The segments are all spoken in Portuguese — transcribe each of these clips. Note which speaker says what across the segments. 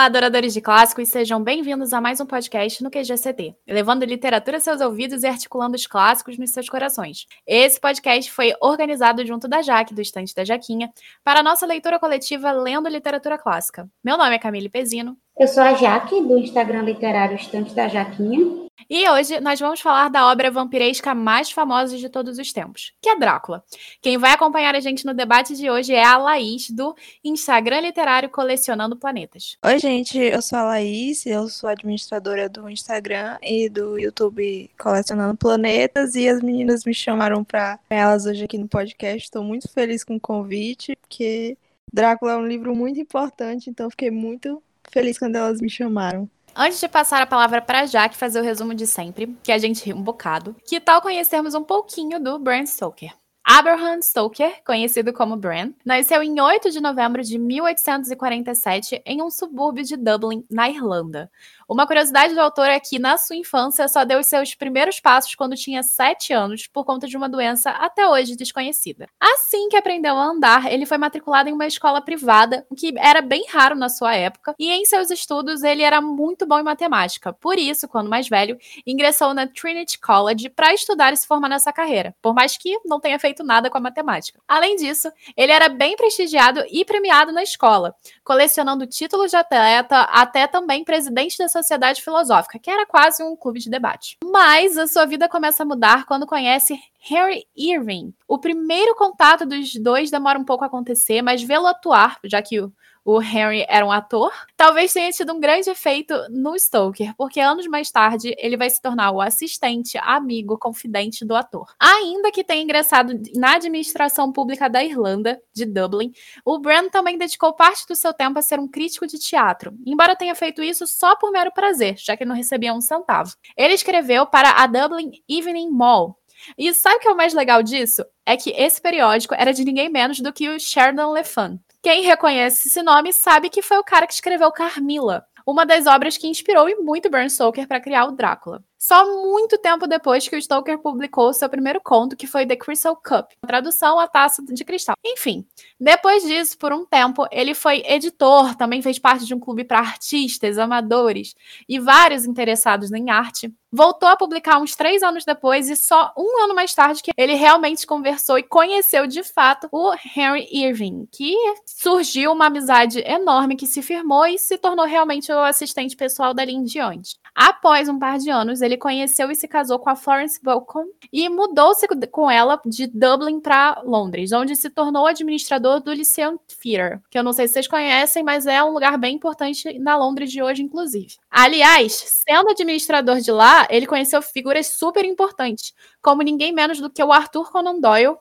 Speaker 1: Olá, adoradores de clássicos, sejam bem-vindos a mais um podcast no QGCT, levando literatura aos seus ouvidos e articulando os clássicos nos seus corações. Esse podcast foi organizado junto da Jaque, do Estante da Jaquinha, para a nossa leitura coletiva Lendo Literatura Clássica. Meu nome é Camille Pezino.
Speaker 2: Eu sou a Jaque, do Instagram literário Estante da Jaquinha.
Speaker 1: E hoje nós vamos falar da obra vampiresca mais famosa de todos os tempos, que é Drácula. Quem vai acompanhar a gente no debate de hoje é a Laís, do Instagram Literário Colecionando Planetas.
Speaker 3: Oi, gente, eu sou a Laís, eu sou administradora do Instagram e do YouTube Colecionando Planetas, e as meninas me chamaram para elas hoje aqui no podcast. Estou muito feliz com o convite, porque Drácula é um livro muito importante, então fiquei muito feliz quando elas me chamaram.
Speaker 1: Antes de passar a palavra para Jaque fazer o resumo de sempre, que a gente ri um bocado, que tal conhecermos um pouquinho do Bram Stoker? Abraham Stoker, conhecido como Bram, nasceu em 8 de novembro de 1847 em um subúrbio de Dublin, na Irlanda. Uma curiosidade do autor é que, na sua infância, só deu os seus primeiros passos quando tinha 7 anos, por conta de uma doença até hoje desconhecida. Assim que aprendeu a andar, ele foi matriculado em uma escola privada, o que era bem raro na sua época, e em seus estudos ele era muito bom em matemática. Por isso, quando mais velho, ingressou na Trinity College para estudar e se formar nessa carreira, por mais que não tenha feito nada com a matemática. Além disso, ele era bem prestigiado e premiado na escola, colecionando títulos de atleta, até também presidente da Sociedade Filosófica, que era quase um clube de debate. Mas a sua vida começa a mudar quando conhece Harry Irving. O primeiro contato dos dois demora um pouco a acontecer, mas vê-lo atuar, já que o o Henry era um ator, talvez tenha tido um grande efeito no Stoker, porque anos mais tarde ele vai se tornar o assistente, amigo, confidente do ator. Ainda que tenha ingressado na administração pública da Irlanda, de Dublin, o Bran também dedicou parte do seu tempo a ser um crítico de teatro, embora tenha feito isso só por mero prazer, já que não recebia um centavo. Ele escreveu para a Dublin Evening Mall, e sabe o que é o mais legal disso? É que esse periódico era de ninguém menos do que o Sheridan Le Fun. Quem reconhece esse nome sabe que foi o cara que escreveu Carmilla, uma das obras que inspirou e muito Bram Stoker para criar o Drácula. Só muito tempo depois que o Stoker publicou seu primeiro conto, que foi The Crystal Cup, tradução A Taça de Cristal. Enfim, depois disso, por um tempo, ele foi editor, também fez parte de um clube para artistas, amadores e vários interessados em arte. Voltou a publicar uns três anos depois e só um ano mais tarde que ele realmente conversou e conheceu de fato o Henry Irving, que surgiu uma amizade enorme que se firmou e se tornou realmente o assistente pessoal dali em diante. Após um par de anos, ele conheceu e se casou com a Florence Balcom e mudou-se com ela de Dublin para Londres, onde se tornou administrador do Lyceum Theatre, que eu não sei se vocês conhecem, mas é um lugar bem importante na Londres de hoje, inclusive. Aliás, sendo administrador de lá, ele conheceu figuras super importantes, como ninguém menos do que o Arthur Conan Doyle,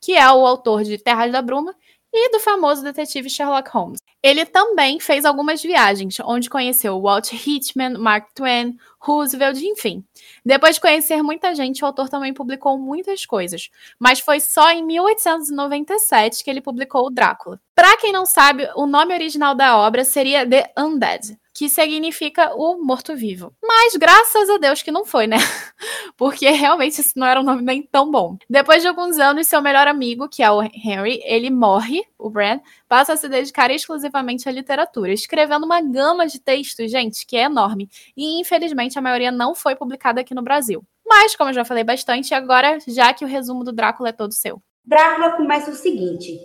Speaker 1: que é o autor de Terras da Bruma, e do famoso detetive Sherlock Holmes. Ele também fez algumas viagens, onde conheceu Walt Whitman, Mark Twain, Roosevelt, enfim. Depois de conhecer muita gente, o autor também publicou muitas coisas, mas foi só em 1897 que ele publicou o Drácula. Para quem não sabe, o nome original da obra seria The Undead, que significa o morto-vivo. Mas graças a Deus que não foi, né? Porque realmente isso não era um nome nem tão bom. Depois de alguns anos, seu melhor amigo, que é o Henry, ele morre, o Brand, passa a se dedicar exclusivamente à literatura, escrevendo uma gama de textos, gente, que é enorme. E infelizmente a maioria não foi publicada aqui no Brasil. Mas, como eu já falei bastante, agora, já que o resumo do Drácula é todo seu.
Speaker 2: Drácula começa o seguinte: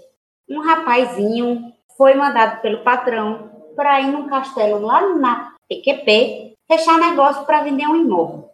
Speaker 2: um rapazinho foi mandado pelo patrão para ir num castelo lá na PQP, fechar negócio para vender um imóvel.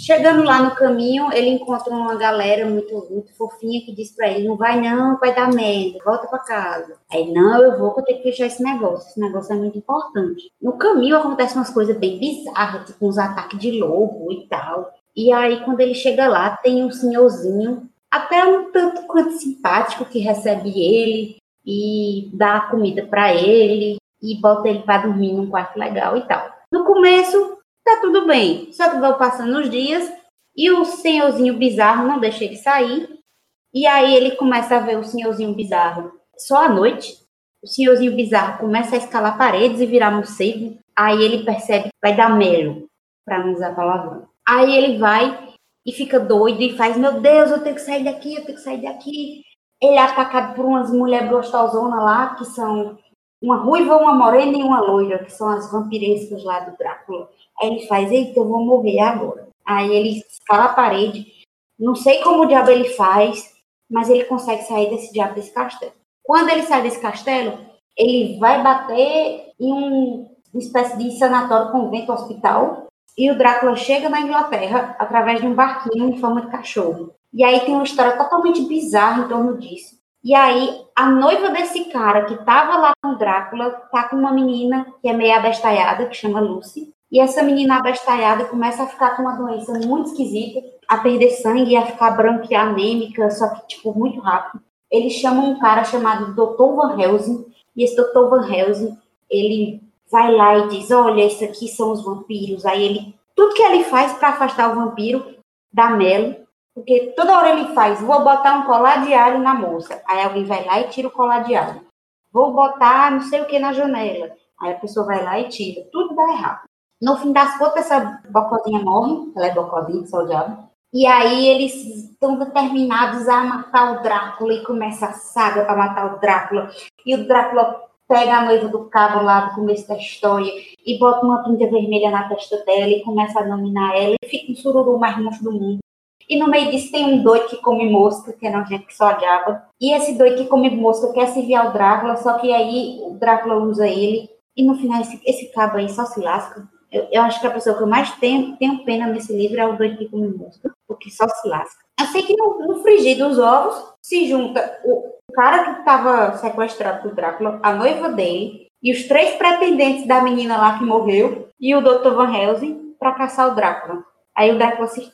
Speaker 2: Chegando lá no caminho, ele encontra uma galera muito, muito fofinha que diz para ele: não vai não, vai dar merda, volta para casa. Aí, não, eu vou, que eu tenho que fechar esse negócio, esse negócio é muito importante. No caminho acontecem umas coisas bem bizarras, tipo uns ataques de lobo e tal. E aí, quando ele chega lá, tem um senhorzinho, até um tanto quanto simpático, que recebe ele e dá comida para ele, e bota ele para dormir num quarto legal e tal. No começo, tá tudo bem, só que vão passando os dias e o senhorzinho bizarro não deixa ele sair. E aí ele começa a ver o senhorzinho bizarro só à noite. O senhorzinho bizarro começa a escalar paredes e virar morcego. Aí ele percebe que vai dar melo, para não usar palavrão. Aí ele vai e fica doido e faz: Meu Deus, eu tenho que sair daqui, eu tenho que sair daqui. Ele é atacado por umas mulheres gostosonas lá, que são uma ruiva, uma morena e uma loira, que são as vampirescas lá do Drácula. Aí ele faz, eita, eu vou morrer agora. Aí ele escala a parede, não sei como o diabo ele faz, mas ele consegue sair desse diabo desse castelo. Quando ele sai desse castelo, ele vai bater em um, uma espécie de sanatório, convento, hospital, e o Drácula chega na Inglaterra através de um barquinho em forma de cachorro. E aí tem uma história totalmente bizarra em torno disso. E aí, a noiva desse cara que tava lá com Drácula tá com uma menina que é meio abestalhada, que chama Lucy. E essa menina abestalhada começa a ficar com uma doença muito esquisita, a perder sangue a ficar branca e anêmica, só que, tipo, muito rápido. Eles chamam um cara chamado Dr. Van Helsing, e esse Dr. Van Helsing, ele vai lá e diz, olha, isso aqui são os vampiros. Aí ele, tudo que ele faz para afastar o vampiro da Melo, porque toda hora ele faz, vou botar um colar de alho na moça. Aí alguém vai lá e tira o colar de alho. Vou botar não sei o que na janela. Aí a pessoa vai lá e tira. Tudo dá errado. No fim das contas, essa bocozinha morre. Ela é bocozinha, só o diabo. E aí eles estão determinados a matar o Drácula e começa a saga para matar o Drácula. E o Drácula pega a noiva do cabo lá do começo da história e bota uma pinta vermelha na testa dela e começa a dominar ela e fica um sururu mais monstro do mundo. E no meio disso tem um doido que come mosca, que é nojento que só diaba. E esse doido que come mosca quer se enviar o Drácula, só que aí o Drácula usa ele. E no final esse, esse cabo aí só se lasca. Eu, eu, acho que a pessoa que eu mais tenho, tenho pena nesse livro é o doido que come mosca, porque só se lasca. Eu sei que no, no frigir dos ovos se junta o, o cara que estava sequestrado por Drácula, a noiva dele, e os três pretendentes da menina lá que morreu, e o Dr. Van Helsing, para caçar o Drácula. Aí o Drácula se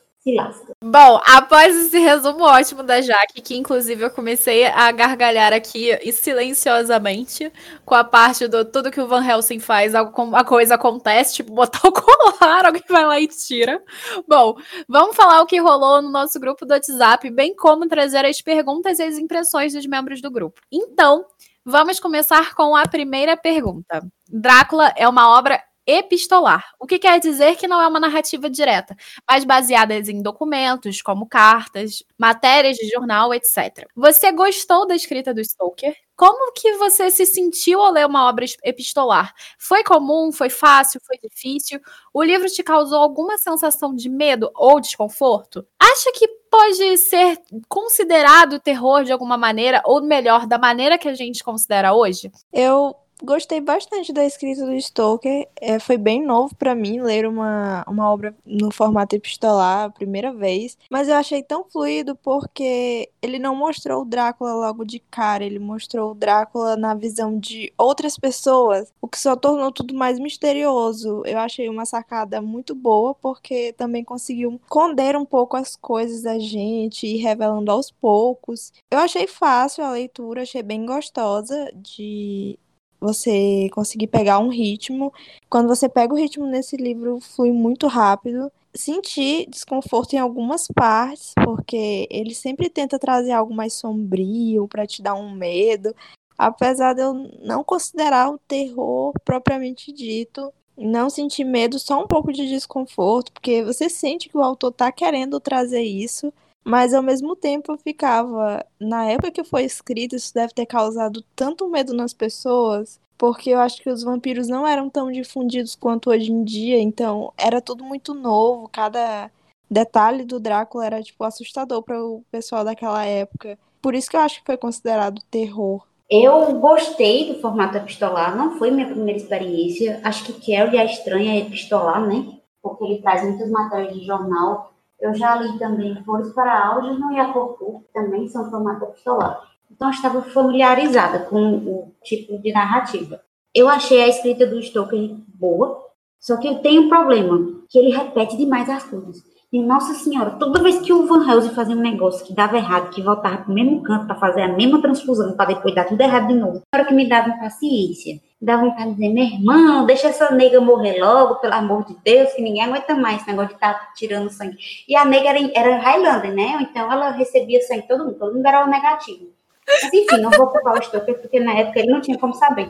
Speaker 1: Bom, após esse resumo ótimo da Jaque, que inclusive eu comecei a gargalhar aqui silenciosamente com a parte do tudo que o Van Helsing faz, a coisa acontece, tipo botar o colar, alguém vai lá e tira. Bom, vamos falar o que rolou no nosso grupo do WhatsApp, bem como trazer as perguntas e as impressões dos membros do grupo. Então, vamos começar com a primeira pergunta. Drácula é uma obra epistolar, o que quer dizer que não é uma narrativa direta, mas baseada em documentos, como cartas, matérias de jornal, etc. Você gostou da escrita do Stoker? Como que você se sentiu ao ler uma obra epistolar? Foi comum? Foi fácil? Foi difícil? O livro te causou alguma sensação de medo ou desconforto? Acha que pode ser considerado terror de alguma maneira, ou melhor, da maneira que a gente considera hoje?
Speaker 3: Eu Gostei bastante da escrita do Stoker. É, foi bem novo para mim ler uma, uma obra no formato epistolar a primeira vez. Mas eu achei tão fluido porque ele não mostrou o Drácula logo de cara. Ele mostrou o Drácula na visão de outras pessoas, o que só tornou tudo mais misterioso. Eu achei uma sacada muito boa porque também conseguiu esconder um pouco as coisas da gente e revelando aos poucos. Eu achei fácil a leitura, achei bem gostosa de você conseguir pegar um ritmo. Quando você pega o ritmo nesse livro, flui muito rápido. Senti desconforto em algumas partes, porque ele sempre tenta trazer algo mais sombrio para te dar um medo. Apesar de eu não considerar o terror propriamente dito, não sentir medo, só um pouco de desconforto, porque você sente que o autor tá querendo trazer isso, mas ao mesmo tempo eu ficava, na época que foi escrito, isso deve ter causado tanto medo nas pessoas, porque eu acho que os vampiros não eram tão difundidos quanto hoje em dia, então era tudo muito novo, cada detalhe do Drácula era tipo assustador para o pessoal daquela época. Por isso que eu acho que foi considerado terror.
Speaker 2: Eu gostei do formato epistolar, não foi minha primeira experiência. Acho que Kelly é estranha epistolar, né? Porque ele traz muitas matérias de jornal eu já li também Flores para Algernon e a Corpo, que também são formato epistolar. Então, estava familiarizada com o tipo de narrativa. Eu achei a escrita do Stoker boa, só que eu tenho um problema, que ele repete demais as coisas. E, nossa senhora, toda vez que o Van Helsing fazia um negócio que dava errado, que voltava para o mesmo canto para fazer a mesma transfusão, para depois dar tudo errado de novo, era que me dava paciência. Dava vontade de dizer, meu irmão, deixa essa nega morrer logo, pelo amor de Deus, que ninguém aguenta mais esse negócio de estar tá tirando sangue. E a nega era, era Highlander, né? Então ela recebia sangue todo mundo, todo mundo era o negativo. Mas enfim, não vou culpar o Stoker, porque na época ele não tinha como saber.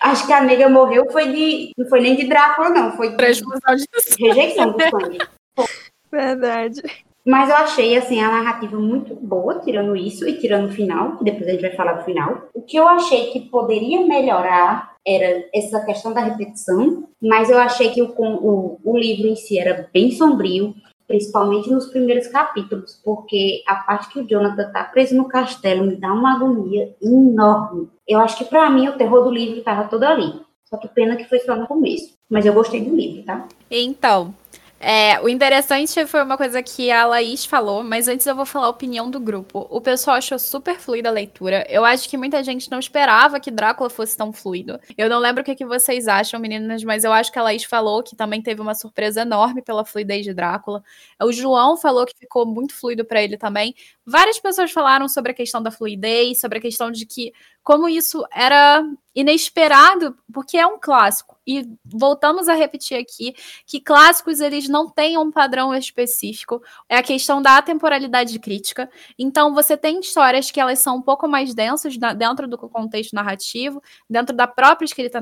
Speaker 2: Acho que a nega morreu foi de. Não foi nem de Drácula, não. Foi de rejeição do sangue.
Speaker 3: Verdade.
Speaker 2: Mas eu achei, assim, a narrativa muito boa, tirando isso e tirando o final, que depois a gente vai falar do final. O que eu achei que poderia melhorar era essa questão da repetição, mas eu achei que o, o, o livro em si era bem sombrio, principalmente nos primeiros capítulos, porque a parte que o Jonathan tá preso no castelo me dá uma agonia enorme. Eu acho que para mim o terror do livro estava todo ali. Só que pena que foi só no começo. Mas eu gostei do livro, tá?
Speaker 1: Então, é, o interessante foi uma coisa que a Laís falou, mas antes eu vou falar a opinião do grupo. O pessoal achou super fluida a leitura. Eu acho que muita gente não esperava que Drácula fosse tão fluido. Eu não lembro o que, que vocês acham, meninas, mas eu acho que a Laís falou que também teve uma surpresa enorme pela fluidez de Drácula. O João falou que ficou muito fluido para ele também. Várias pessoas falaram sobre a questão da fluidez, sobre a questão de que como isso era inesperado, porque é um clássico. E voltamos a repetir aqui que clássicos eles não têm um padrão específico. É a questão da temporalidade crítica. Então você tem histórias que elas são um pouco mais densas dentro do contexto narrativo, dentro da própria escrita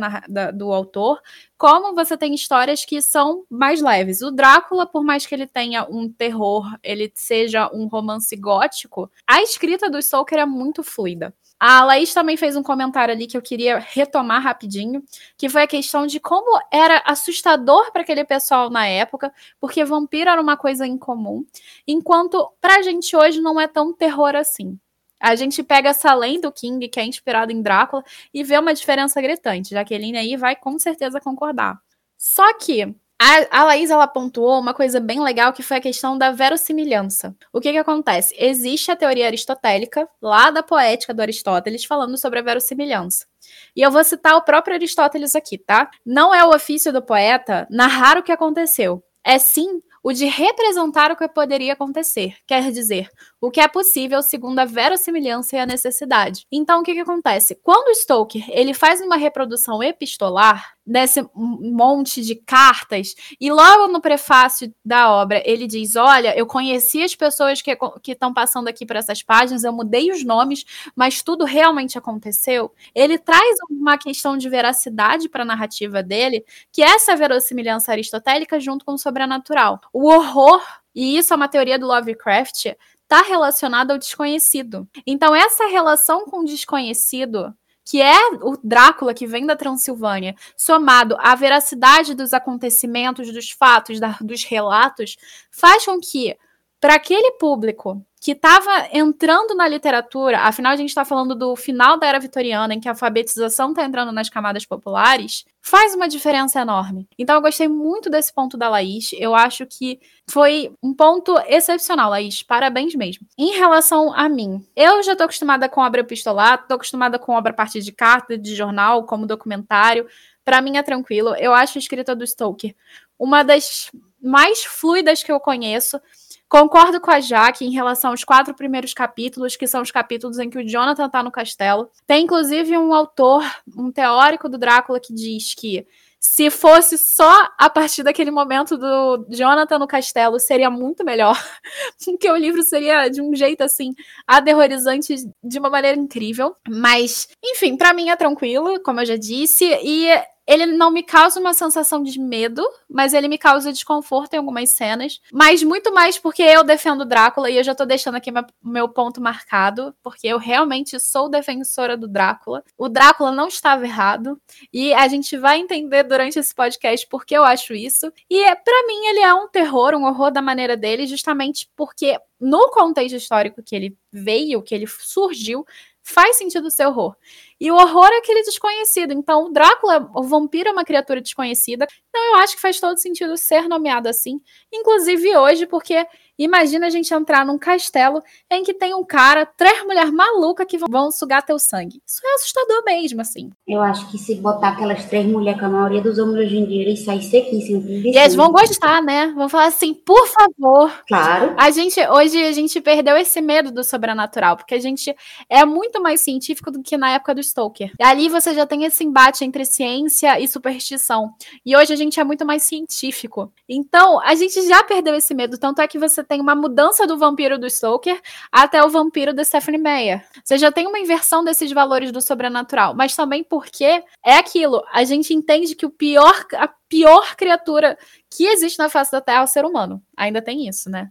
Speaker 1: do autor, como você tem histórias que são mais leves. O Drácula, por mais que ele tenha um terror, ele seja um romance gótico, a escrita do Stoker é muito fluida. A Laís também fez um comentário ali que eu queria retomar rapidinho, que foi a questão de como era assustador para aquele pessoal na época, porque vampiro era uma coisa incomum, enquanto pra gente hoje não é tão terror assim. A gente pega essa lenda do King, que é inspirado em Drácula, e vê uma diferença gritante. Jaqueline aí vai com certeza concordar. Só que a, a Laís ela pontuou uma coisa bem legal que foi a questão da verossimilhança. O que que acontece? Existe a teoria aristotélica, lá da poética do Aristóteles, falando sobre a verossimilhança. E eu vou citar o próprio Aristóteles aqui, tá? Não é o ofício do poeta narrar o que aconteceu. É sim o de representar o que poderia acontecer, quer dizer, o que é possível segundo a verossimilhança e a necessidade. Então, o que, que acontece? Quando Stoker ele faz uma reprodução epistolar desse monte de cartas e logo no prefácio da obra ele diz: olha, eu conheci as pessoas que estão passando aqui por essas páginas, eu mudei os nomes, mas tudo realmente aconteceu. Ele traz uma questão de veracidade para a narrativa dele, que é essa verossimilhança aristotélica junto com o sobrenatural. O horror e isso é uma teoria do Lovecraft, está relacionado ao desconhecido. Então, essa relação com o desconhecido, que é o Drácula que vem da Transilvânia, somado à veracidade dos acontecimentos, dos fatos, da, dos relatos, faz com que, para aquele público que estava entrando na literatura, afinal a gente está falando do final da era vitoriana, em que a alfabetização está entrando nas camadas populares, faz uma diferença enorme. Então eu gostei muito desse ponto da Laís, eu acho que foi um ponto excepcional, Laís, parabéns mesmo. Em relação a mim, eu já estou acostumada com obra epistolar, estou acostumada com obra a partir de carta, de jornal, como documentário, para mim é tranquilo, eu acho a escrita do Stoker uma das mais fluidas que eu conheço, Concordo com a Jaque em relação aos quatro primeiros capítulos, que são os capítulos em que o Jonathan está no castelo. Tem inclusive um autor, um teórico do Drácula, que diz que se fosse só a partir daquele momento do Jonathan no castelo, seria muito melhor. Porque o livro seria de um jeito assim, aterrorizante de uma maneira incrível. Mas, enfim, para mim é tranquilo, como eu já disse. E ele não me causa uma sensação de medo, mas ele me causa desconforto em algumas cenas. Mas muito mais porque eu defendo Drácula e eu já tô deixando aqui meu ponto marcado, porque eu realmente sou defensora do Drácula. O Drácula não estava errado e a gente vai entender durante esse podcast porque eu acho isso. E para mim ele é um terror, um horror da maneira dele, justamente porque no contexto histórico que ele veio, que ele surgiu, faz sentido ser horror. E o horror é aquele desconhecido. Então, o Drácula, o vampiro, é uma criatura desconhecida. Então, eu acho que faz todo sentido ser nomeado assim. Inclusive hoje, porque imagina a gente entrar num castelo em que tem um cara, três mulheres malucas que vão sugar teu sangue. Isso é assustador mesmo, assim.
Speaker 2: Eu acho que se botar aquelas três mulheres com a maioria dos homens hoje em dia, eles saem sequíssimos.
Speaker 1: E eles vão gostar, né? Vão falar assim, por favor.
Speaker 2: Claro.
Speaker 1: A gente, hoje, a gente perdeu esse medo do sobrenatural, porque a gente é muito mais científico do que na época dos Stoker. E ali você já tem esse embate entre ciência e superstição. E hoje a gente é muito mais científico. Então, a gente já perdeu esse medo. Tanto é que você tem uma mudança do vampiro do Stoker até o vampiro da Stephanie Meyer. Você já tem uma inversão desses valores do sobrenatural. Mas também porque é aquilo. A gente entende que o pior, a pior criatura que existe na face da Terra é o ser humano. Ainda tem isso, né?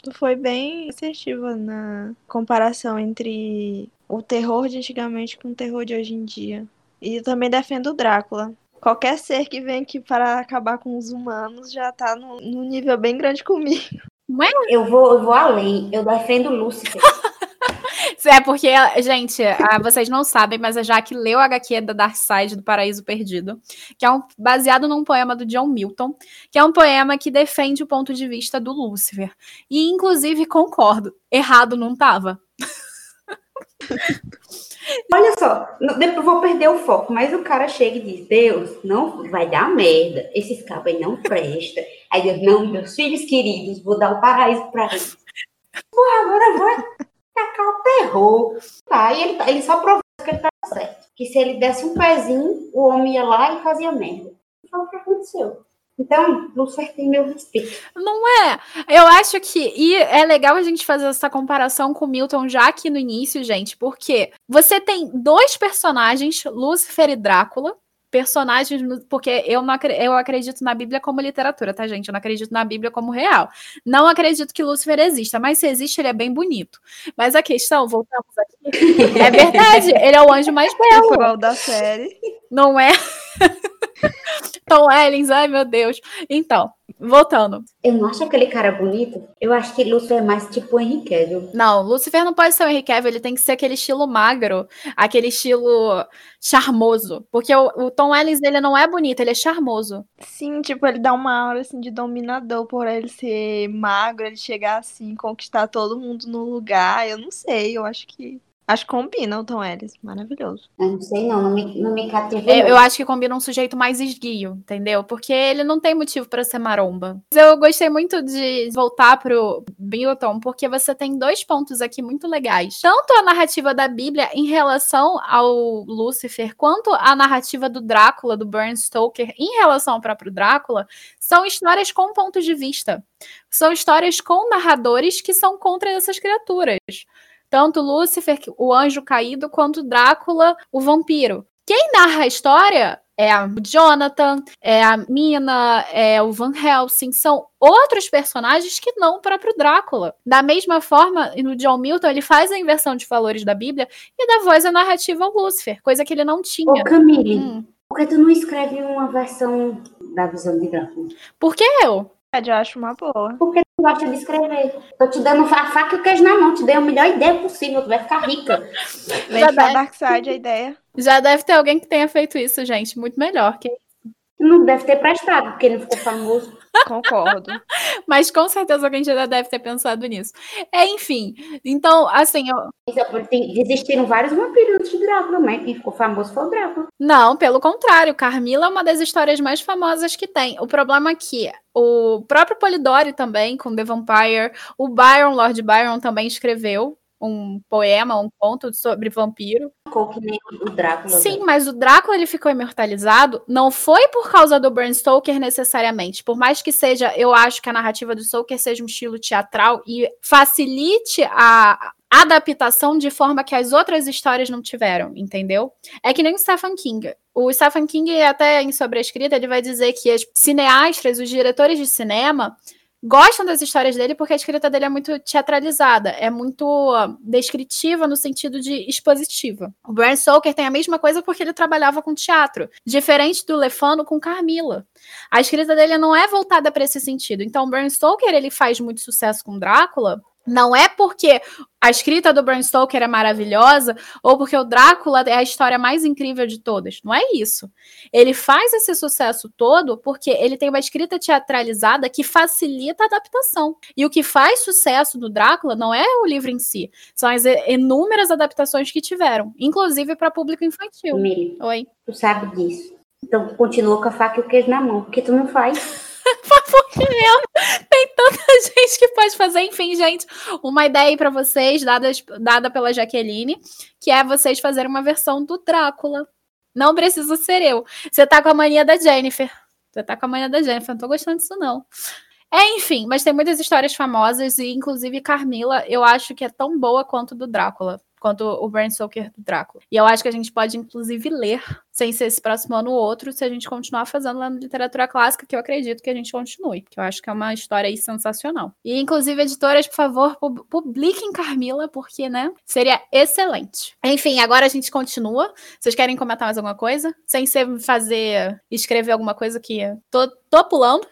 Speaker 3: Tu foi bem assertiva na comparação entre o terror de antigamente com o terror de hoje em dia. E também defendo o Drácula. Qualquer ser que vem aqui para acabar com os humanos já tá num nível bem grande comigo.
Speaker 1: Não é?
Speaker 2: Eu vou, eu vou além. Eu defendo Lúcifer.
Speaker 1: É porque, gente, ah, vocês não sabem, mas a Jaque leu a HQ da Dark Side do Paraíso Perdido, que é um, baseado num poema do John Milton, que é um poema que defende o ponto de vista do Lúcifer. E, inclusive, concordo, errado não tava.
Speaker 2: Olha só, depois vou perder o foco, mas o cara chega e diz: Deus, não vai dar merda, esses cabos aí não prestam. Aí Deus, não, meus filhos queridos, vou dar o paraíso pra eles. Porra, agora eu vou tacar o terror. Tá, e ele, ele só provou que ele tava certo. Que se ele desse um pezinho, o homem ia lá e fazia merda. Foi o que aconteceu. Então, Lúcifer tem meu respeito.
Speaker 1: Não é? Eu acho que. E é legal a gente fazer essa comparação com Milton já aqui no início, gente, porque você tem dois personagens, Lúcifer e Drácula. Personagens, porque eu, não eu acredito na Bíblia como literatura, tá, gente? Eu não acredito na Bíblia como real. Não acredito que Lúcifer exista, mas se existe, ele é bem bonito. Mas a questão, voltamos aqui, é verdade, ele é o anjo mais belo.
Speaker 3: O da série.
Speaker 1: Não é? Tom Ellens, ai meu Deus. Então, voltando.
Speaker 2: Eu não acho aquele cara bonito. Eu acho que Lúcifer é mais tipo o Henry Cavill.
Speaker 1: Não, Lucifer não pode ser o Henry Cavill, ele tem que ser aquele estilo magro, aquele estilo charmoso. Porque o, o Tom Ellens, ele não é bonito, ele é charmoso.
Speaker 3: Sim, tipo, ele dá uma aura assim de dominador por ele ser magro, ele chegar assim, conquistar todo mundo no lugar. Eu não sei, eu acho que. Acho que combina o Tom Ellis. Maravilhoso.
Speaker 2: Eu não sei não, não me, não me cativou.
Speaker 1: Eu, eu acho que combina um sujeito mais esguio, entendeu? Porque ele não tem motivo pra ser maromba. Mas Eu gostei muito de voltar pro Milton, porque você tem dois pontos aqui muito legais. Tanto a narrativa da Bíblia em relação ao Lúcifer, quanto a narrativa do Drácula, do Bram Stoker, em relação ao próprio Drácula, são histórias com ponto de vista. São histórias com narradores que são contra essas criaturas. Tanto Lúcifer, o anjo caído, quanto Drácula, o vampiro. Quem narra a história é a Jonathan, é a Mina, é o Van Helsing, são outros personagens que não o próprio Drácula. Da mesma forma, no John Milton, ele faz a inversão de valores da Bíblia e dá voz à narrativa ao Lúcifer, coisa que ele não tinha.
Speaker 2: Ô, Camille,
Speaker 1: Hum.
Speaker 2: por que tu não escreve uma versão da visão de Drácula?
Speaker 1: Por que eu?
Speaker 3: Eu acho uma boa.
Speaker 2: Por que tu não gosta de escrever? Tô te dando a faca e o queijo na mão, te dei a melhor ideia possível, tu vai ficar rica.
Speaker 3: Vem
Speaker 1: Já
Speaker 3: pra
Speaker 1: deve.
Speaker 3: Darkseid a ideia.
Speaker 1: Já deve ter alguém que tenha feito isso, gente. Muito melhor. que-
Speaker 2: Não deve ter prestado, porque ele ficou famoso.
Speaker 3: Concordo.
Speaker 1: Mas com certeza alguém já deve ter pensado nisso. É, enfim. Então, assim, eu,
Speaker 2: Existiram vários vampiros de Drácula, mas quem ficou famoso foi o Drácula.
Speaker 1: Não, pelo contrário, Carmila é uma das histórias mais famosas que tem. O problema é que o próprio Polidori também, com The Vampire, o Byron, Lord Byron, também escreveu um poema, um conto sobre vampiro.
Speaker 2: O Drácula.
Speaker 1: Sim, mas o Drácula ele ficou imortalizado não foi por causa do Bram Stoker necessariamente. Por mais que seja, eu acho que a narrativa do Stoker seja um estilo teatral e facilite a adaptação de forma que as outras histórias não tiveram, entendeu? É que nem o Stephen King. O Stephen King, até em sobre a escrita, ele vai dizer que as cineastas, os diretores de cinema, gostam das histórias dele porque a escrita dele é muito teatralizada, é muito ah, descritiva no sentido de expositiva. O Bram Stoker tem a mesma coisa porque ele trabalhava com teatro, diferente do Lefano com Carmila. A escrita dele não é voltada para esse sentido. Então, o Bram Stoker ele faz muito sucesso com Drácula. Não é porque a escrita do Bram Stoker é maravilhosa ou porque o Drácula é a história mais incrível de todas. Não é isso. Ele faz esse sucesso todo porque ele tem uma escrita teatralizada que facilita a adaptação. E o que faz sucesso no Drácula não é o livro em si, são as inúmeras adaptações que tiveram, inclusive para público infantil.
Speaker 2: Camille,
Speaker 1: Oi.
Speaker 2: tu sabe disso. Então continua com a faca e o queijo na mão. Porque tu não faz.
Speaker 1: Porque tem tanta gente que pode fazer. Enfim, gente, uma ideia aí pra vocês, dadas, dada pela Jaqueline, que é vocês fazerem uma versão do Drácula. Não precisa ser eu. Você tá com a mania da Jennifer. Você tá com a mania da Jennifer. Não tô gostando disso, não. É, enfim, mas tem muitas histórias famosas e, inclusive, Carmila, eu acho que é tão boa quanto do Drácula. Quanto o Bram Stoker do Drácula. E eu acho que a gente pode, inclusive, ler, sem ser esse próximo ano ou outro, se a gente continuar fazendo lá na literatura clássica, que eu acredito que a gente continue, porque eu acho que é uma história aí sensacional. E, inclusive, editoras, por favor, publiquem Carmila, porque, né, seria excelente. Enfim, agora a gente continua. Vocês querem comentar mais alguma coisa? Sem ser fazer, escrever alguma coisa que tô, tô pulando.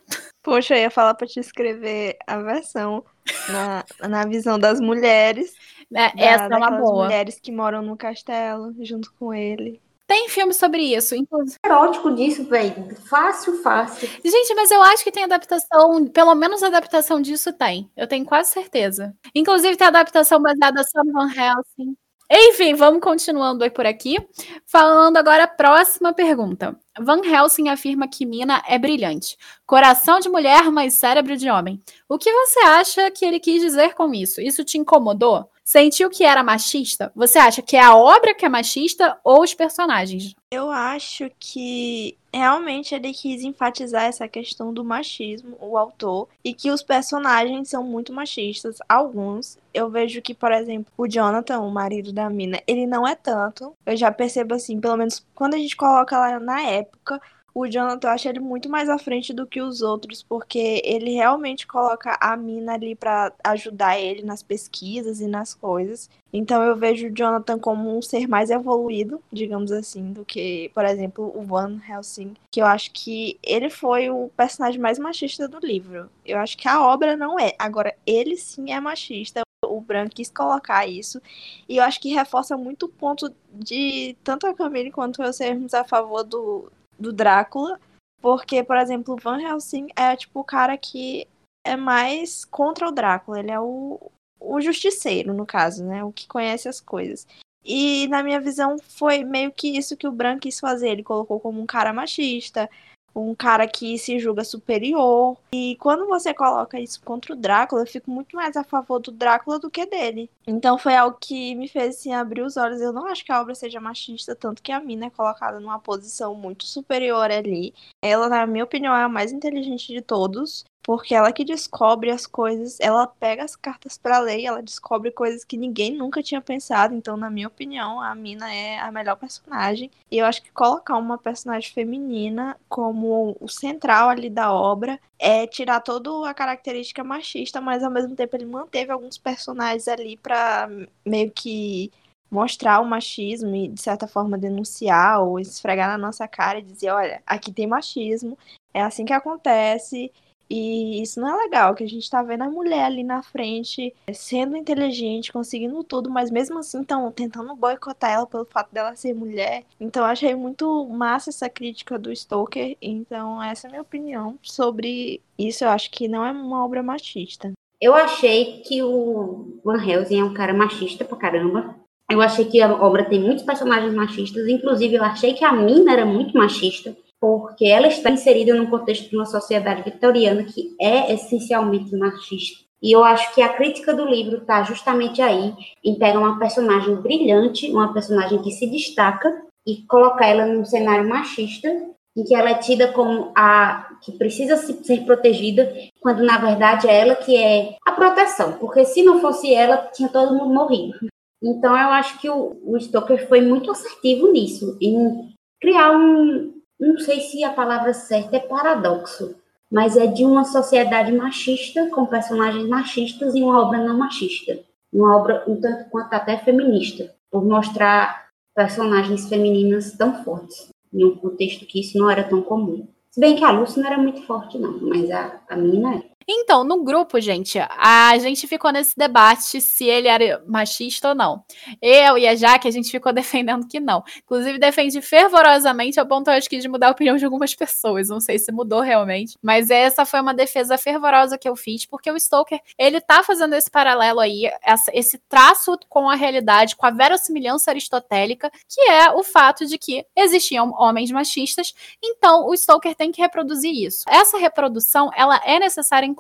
Speaker 3: Poxa, eu ia falar pra te escrever a versão na, na visão das mulheres.
Speaker 1: É, da, essa é uma boa.
Speaker 3: mulheres que moram no castelo junto com ele.
Speaker 1: Tem filme sobre isso, inclusive.
Speaker 2: Erótico disso, velho. Fácil, fácil.
Speaker 1: Gente, mas eu acho que tem adaptação, pelo menos adaptação disso tem. Eu tenho quase certeza. Inclusive tem adaptação baseada só no Van Helsing. Enfim, vamos continuando aí por aqui. Falando agora a próxima pergunta. Van Helsing afirma que Mina é brilhante. Coração de mulher, mas cérebro de homem. O que você acha que ele quis dizer com isso? Isso te incomodou? Sentiu que era machista? Você acha que é a obra que é machista ou os personagens?
Speaker 3: Eu acho que realmente ele quis enfatizar essa questão do machismo, o autor, e que os personagens são muito machistas. Alguns, eu vejo que, por exemplo, o Jonathan, o marido da mina, ele não é tanto. Eu já percebo assim, pelo menos quando a gente coloca lá na época, o Jonathan eu acho ele muito mais à frente do que os outros, porque ele realmente coloca a mina ali para ajudar ele nas pesquisas e nas coisas. Então eu vejo o Jonathan como um ser mais evoluído, digamos assim, do que, por exemplo, o Van Helsing, que eu acho que ele foi o personagem mais machista do livro. Eu acho que a obra não é. Agora, ele sim é machista o Bran quis colocar isso. E eu acho que reforça muito o ponto de tanto a Camille quanto eu sermos a favor do, do Drácula, porque, por exemplo, Van Helsing é tipo o cara que é mais contra o Drácula, ele é o, o justiceiro, no caso, né? O que conhece as coisas. E na minha visão foi meio que isso que o Bran quis fazer. Ele colocou como um cara machista, um cara que se julga superior. E quando você coloca isso contra o Drácula, eu fico muito mais a favor do Drácula do que dele. Então foi algo que me fez assim, abrir os olhos. Eu não acho que a obra seja machista, tanto que a mina é colocada numa posição muito superior ali. Ela, na minha opinião, é a mais inteligente de todos porque ela que descobre as coisas, ela pega as cartas para ler ela descobre coisas que ninguém nunca tinha pensado. Então, na minha opinião, a Mina é a melhor personagem. E eu acho que colocar uma personagem feminina como o central ali da obra é tirar toda a característica machista, mas ao mesmo tempo ele manteve alguns personagens ali para meio que mostrar o machismo e de certa forma denunciar ou esfregar na nossa cara e dizer, olha, aqui tem machismo, é assim que acontece e isso não é legal, que a gente tá vendo a mulher ali na frente, sendo inteligente, conseguindo tudo, mas mesmo assim estão tentando boicotar ela pelo fato dela ser mulher. Então achei muito massa essa crítica do Stoker. Então essa é a minha opinião sobre isso. Eu acho que não é uma obra machista.
Speaker 2: Eu achei que o Van Helsing é um cara machista pra caramba. Eu achei que a obra tem muitos personagens machistas, inclusive eu achei que a Mina era muito machista porque ela está inserida no contexto de uma sociedade vitoriana que é essencialmente machista. E eu acho que a crítica do livro está justamente aí, em pegar uma personagem brilhante, uma personagem que se destaca, e colocar ela num cenário machista, em que ela é tida como a que precisa ser protegida, quando na verdade é ela que é a proteção, porque se não fosse ela, tinha todo mundo morrido. Então eu acho que o, o Stoker foi muito assertivo nisso, em criar um, não sei se a palavra certa é paradoxo, mas é de uma sociedade machista, com personagens machistas e uma obra não machista. Uma obra um tanto quanto até feminista, por mostrar personagens femininas tão fortes, em um contexto que isso não era tão comum. Se bem que a Lucy não era muito forte, não, mas a, a menina é.
Speaker 1: Então, no grupo, gente, a gente ficou nesse debate se ele era machista ou não. Eu e a Jaque, a gente ficou defendendo que não. Inclusive, defendi fervorosamente a ponto, acho que, de mudar a opinião de algumas pessoas. Não sei se mudou realmente. Mas essa foi uma defesa fervorosa que eu fiz, porque o Stoker, ele tá fazendo esse paralelo aí, esse traço com a realidade, com a verossimilhança aristotélica, que é o fato de que existiam homens machistas, então o Stoker tem que reproduzir isso. Essa reprodução, ela é necessária, inclusive,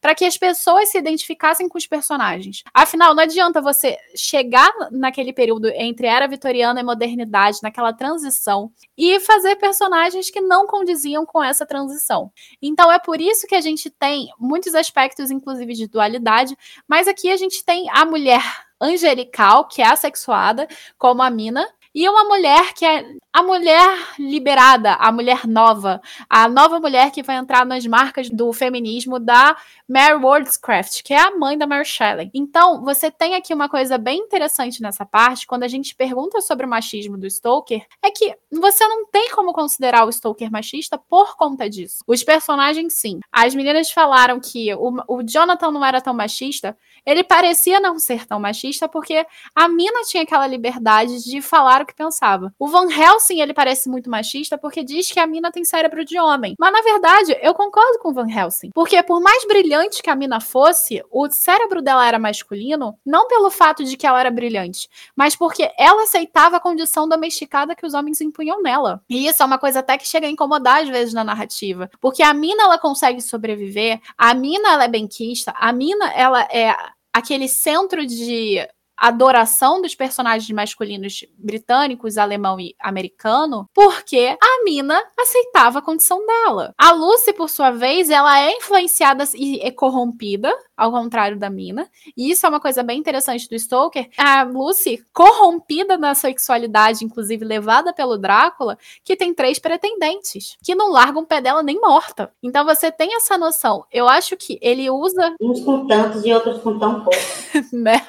Speaker 1: para que as pessoas se identificassem com os personagens. Afinal, não adianta você chegar naquele período entre era vitoriana e modernidade, naquela transição, e fazer personagens que não condiziam com essa transição. Então é por isso que a gente tem muitos aspectos, inclusive, de dualidade, mas aqui a gente tem a mulher angelical, que é assexuada, como a Mina, e uma mulher que é a mulher liberada, a mulher nova, a nova mulher que vai entrar nas marcas do feminismo da Mary Wollstonecraft, que é a mãe da Mary Shelley. Então, você tem aqui uma coisa bem interessante nessa parte, quando a gente pergunta sobre o machismo do Stoker, é que você não tem como considerar o Stoker machista por conta disso. Os personagens, sim. As meninas falaram que o, o Jonathan não era tão machista, ele parecia não ser tão machista porque a mina tinha aquela liberdade de falar o que pensava. O Van Helsing, ele parece muito machista porque diz que a mina tem cérebro de homem. Mas na verdade, eu concordo com o Van Helsing, porque por mais brilhante que a mina fosse, o cérebro dela era masculino, não pelo fato de que ela era brilhante, mas porque ela aceitava a condição domesticada que os homens impunham nela. E isso é uma coisa até que chega a incomodar às vezes na narrativa, porque a mina ela consegue sobreviver, a mina ela é benquista, a mina ela é aquele centro de adoração dos personagens masculinos britânicos, alemão e americano, porque a Mina aceitava a condição dela. A Lucy, por sua vez, ela é influenciada e é corrompida, ao contrário da Mina, e isso é uma coisa bem interessante do Stoker. A Lucy, corrompida na sexualidade, inclusive levada pelo Drácula, que tem três pretendentes, que não largam o pé dela nem morta. Então você tem essa noção. Eu acho que ele usa.
Speaker 2: Uns com tantos e outros com tão pouco.
Speaker 1: né?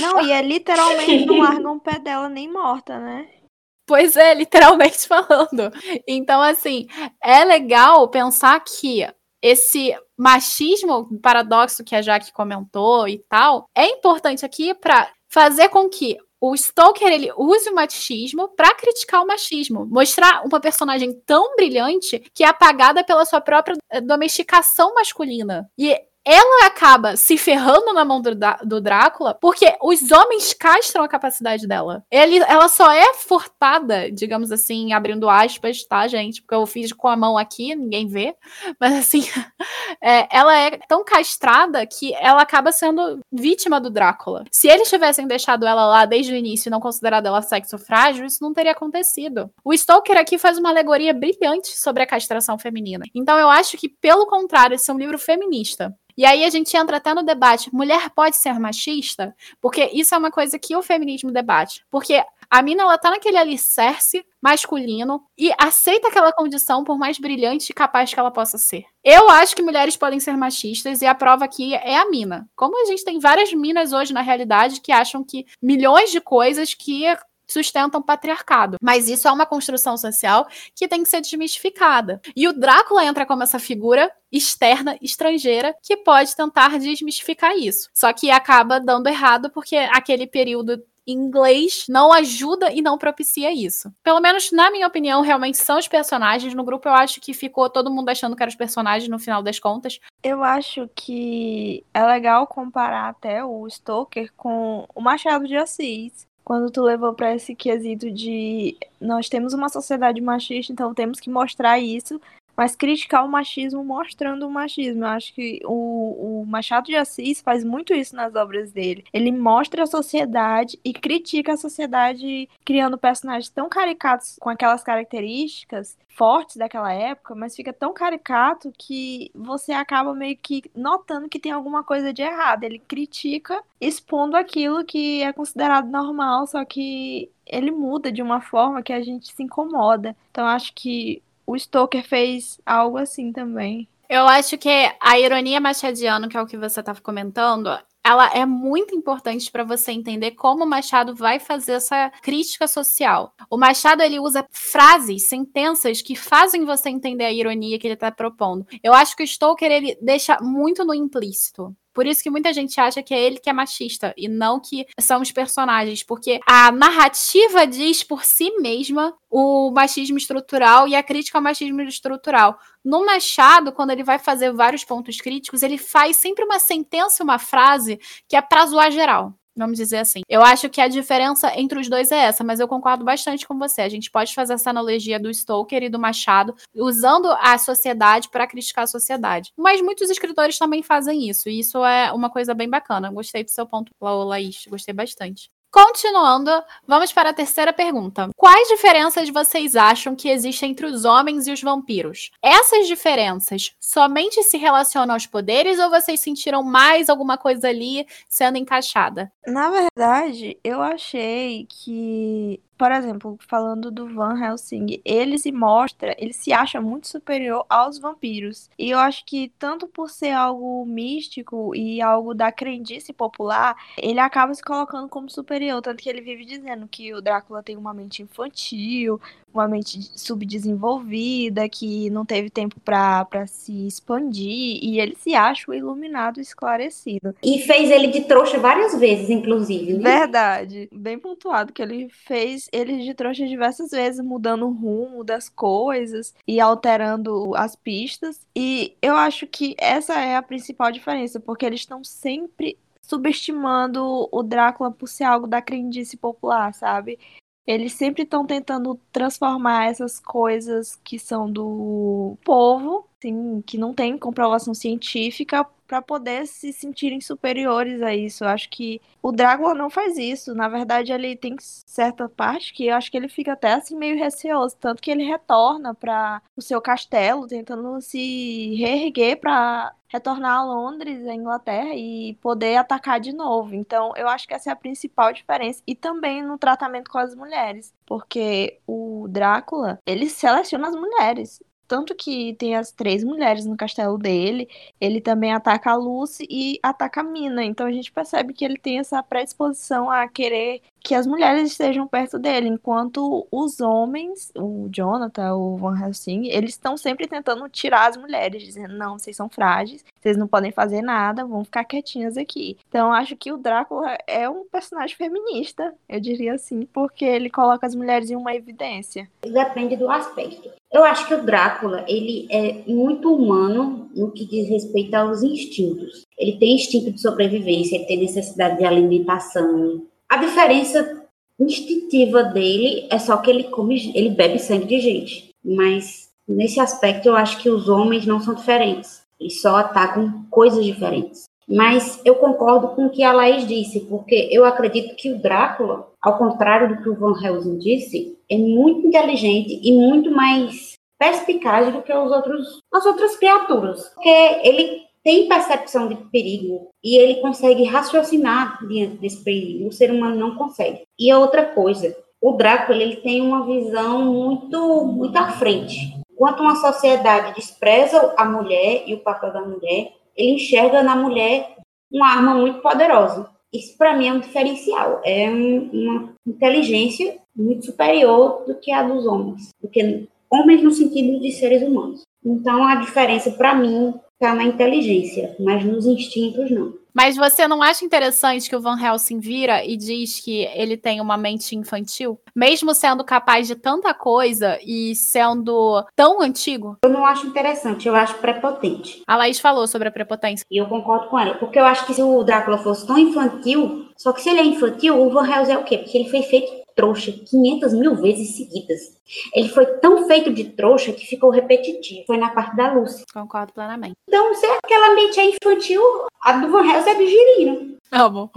Speaker 3: Não, e é literalmente não largam o pé dela nem morta, né?
Speaker 1: Pois é, literalmente falando. Então, assim, é legal pensar que esse machismo paradoxo que a Jaque comentou e tal, é importante aqui para fazer com que o Stoker ele use o machismo para criticar o machismo, mostrar uma personagem tão brilhante que é apagada pela sua própria domesticação masculina. E ela acaba se ferrando na mão do, do, Drácula porque os homens castram a capacidade dela. Ele, ela só é furtada, digamos assim, abrindo aspas, tá, gente? Porque eu fiz com a mão aqui, ninguém vê. Mas assim, é, ela é tão castrada que ela acaba sendo vítima do Drácula. Se eles tivessem deixado ela lá desde o início e não considerado ela sexo frágil, isso não teria acontecido. O Stoker aqui faz uma alegoria brilhante sobre a castração feminina. Então eu acho que, pelo contrário, esse é um livro feminista. E aí a gente entra até no debate: mulher pode ser machista? Porque isso é uma coisa que o feminismo debate. Porque a mina, ela tá naquele alicerce masculino e aceita aquela condição por mais brilhante e capaz que ela possa ser. Eu acho que mulheres podem ser machistas e a prova aqui é a mina. Como a gente tem várias minas hoje na realidade que acham que milhões de coisas que sustentam o patriarcado. Mas isso é uma construção social que tem que ser desmistificada. E o Drácula entra como essa figura externa, estrangeira, que pode tentar desmistificar isso. Só que acaba dando errado porque aquele período inglês não ajuda e não propicia isso. Pelo menos, na minha opinião, realmente são os personagens. No grupo, eu acho que ficou todo mundo achando que eram os personagens no final das contas.
Speaker 3: Eu acho que é legal comparar até o Stoker com o Machado de Assis quando tu levou para esse quesito de nós temos uma sociedade machista, então temos que mostrar isso, mas criticar o machismo mostrando o machismo. Eu acho que o, o, Machado de Assis faz muito isso nas obras dele. Ele mostra a sociedade e critica a sociedade criando personagens tão caricatos com aquelas características fortes daquela época, mas fica tão caricato que você acaba meio que notando que tem alguma coisa de errado. Ele critica expondo aquilo que é considerado normal, só que ele muda de uma forma que a gente se incomoda. Então acho que o Stoker fez algo assim também.
Speaker 1: Eu acho que a ironia machadiana, que é o que você estava comentando, ela é muito importante para você entender como o Machado vai fazer essa crítica social. O Machado ele usa frases, sentenças que fazem você entender a ironia que ele está propondo. Eu acho que o Stoker ele deixa muito no implícito. Por isso que muita gente acha que é ele que é machista e não que são os personagens, porque a narrativa diz por si mesma o machismo estrutural e a crítica ao machismo estrutural. No Machado, quando ele vai fazer vários pontos críticos, ele faz sempre uma sentença, uma frase que é pra zoar geral. Vamos dizer assim. Eu acho que a diferença entre os dois é essa, mas eu concordo bastante com você. A gente pode fazer essa analogia do Stoker e do Machado, usando a sociedade para criticar a sociedade. Mas muitos escritores também fazem isso, e isso é uma coisa bem bacana. Gostei do seu ponto, Laís. Gostei bastante. Continuando, vamos para a terceira pergunta. Quais diferenças vocês acham que existem entre os homens e os vampiros? Essas diferenças somente se relacionam aos poderes ou vocês sentiram mais alguma coisa ali sendo encaixada?
Speaker 3: Na verdade, eu achei que por exemplo, falando do Van Helsing, ele se mostra, ele se acha muito superior aos vampiros. E eu acho que tanto por ser algo místico e algo da crendice popular, ele acaba se colocando como superior, tanto que ele vive dizendo que o Drácula tem uma mente infantil, uma mente subdesenvolvida, que não teve tempo para se expandir, e ele se acha o iluminado esclarecido.
Speaker 2: E fez ele de trouxa várias vezes, inclusive. Né?
Speaker 3: Verdade. Bem pontuado que ele fez ele de trouxa diversas vezes, mudando o rumo das coisas e alterando as pistas. E eu acho que essa é a principal diferença, porque eles estão sempre subestimando o Drácula por ser algo da crendice popular, sabe? Eles sempre estão tentando transformar essas coisas que são do povo, assim, que não tem comprovação científica, para poder se sentirem superiores a isso. Eu acho que o Drácula não faz isso. Na verdade, ele tem certa parte que eu acho que ele fica até assim meio receoso, tanto que ele retorna para o seu castelo, tentando se reerguer para retornar a Londres, a Inglaterra e poder atacar de novo. Então, eu acho que essa é a principal diferença e também no tratamento com as mulheres, porque o Drácula, ele seleciona as mulheres. Tanto que tem as três mulheres no castelo dele, ele também ataca a Lucy e ataca a Mina. Então a gente percebe que ele tem essa predisposição a querer que as mulheres estejam perto dele, enquanto os homens, o Jonathan, o Van Helsing, eles estão sempre tentando tirar as mulheres, dizendo: não, vocês são frágeis, vocês não podem fazer nada, vão ficar quietinhas aqui. Então acho que o Drácula é um personagem feminista, eu diria assim, porque ele coloca as mulheres em uma evidência.
Speaker 2: Depende do aspecto. Eu acho que o Drácula, ele é muito humano no que diz respeito aos instintos. Ele tem instinto de sobrevivência, ele tem necessidade de alimentação, a diferença instintiva dele é só que ele come, ele bebe sangue de gente. Mas nesse aspecto eu acho que os homens não são diferentes. Eles só atacam coisas diferentes. Mas eu concordo com o que a Laís disse, porque eu acredito que o Drácula, ao contrário do que o Van Helsing disse, é muito inteligente e muito mais perspicaz do que os outros, as outras criaturas. Porque ele tem percepção de perigo e ele consegue raciocinar diante desse perigo. O ser humano não consegue. E a outra coisa, o Drácula ele tem uma visão muito muito à frente. Enquanto uma sociedade despreza a mulher e o papel da mulher, ele enxerga na mulher uma arma muito poderosa. Isso para mim é um diferencial, é um, uma inteligência muito superior do que a dos homens, do que homens no sentido de seres humanos. Então a diferença para mim está na inteligência, mas nos instintos não.
Speaker 1: Mas você não acha interessante que o Van Helsing vira e diz que ele tem uma mente infantil? Mesmo sendo capaz de tanta coisa e sendo tão antigo?
Speaker 2: Eu não acho interessante, eu acho prepotente.
Speaker 1: A Laís falou sobre a prepotência.
Speaker 2: E eu concordo com ela, porque eu acho que se o Drácula fosse tão infantil, só que se ele é infantil, o Van Helsing é o quê? Porque ele foi feito trouxa 500 mil vezes seguidas. Ele foi tão feito de trouxa que ficou repetitivo. Foi na parte da Lucy.
Speaker 1: Concordo plenamente.
Speaker 2: Então, se aquela mente é infantil, a do Van Helsing é do girino.
Speaker 1: Amo.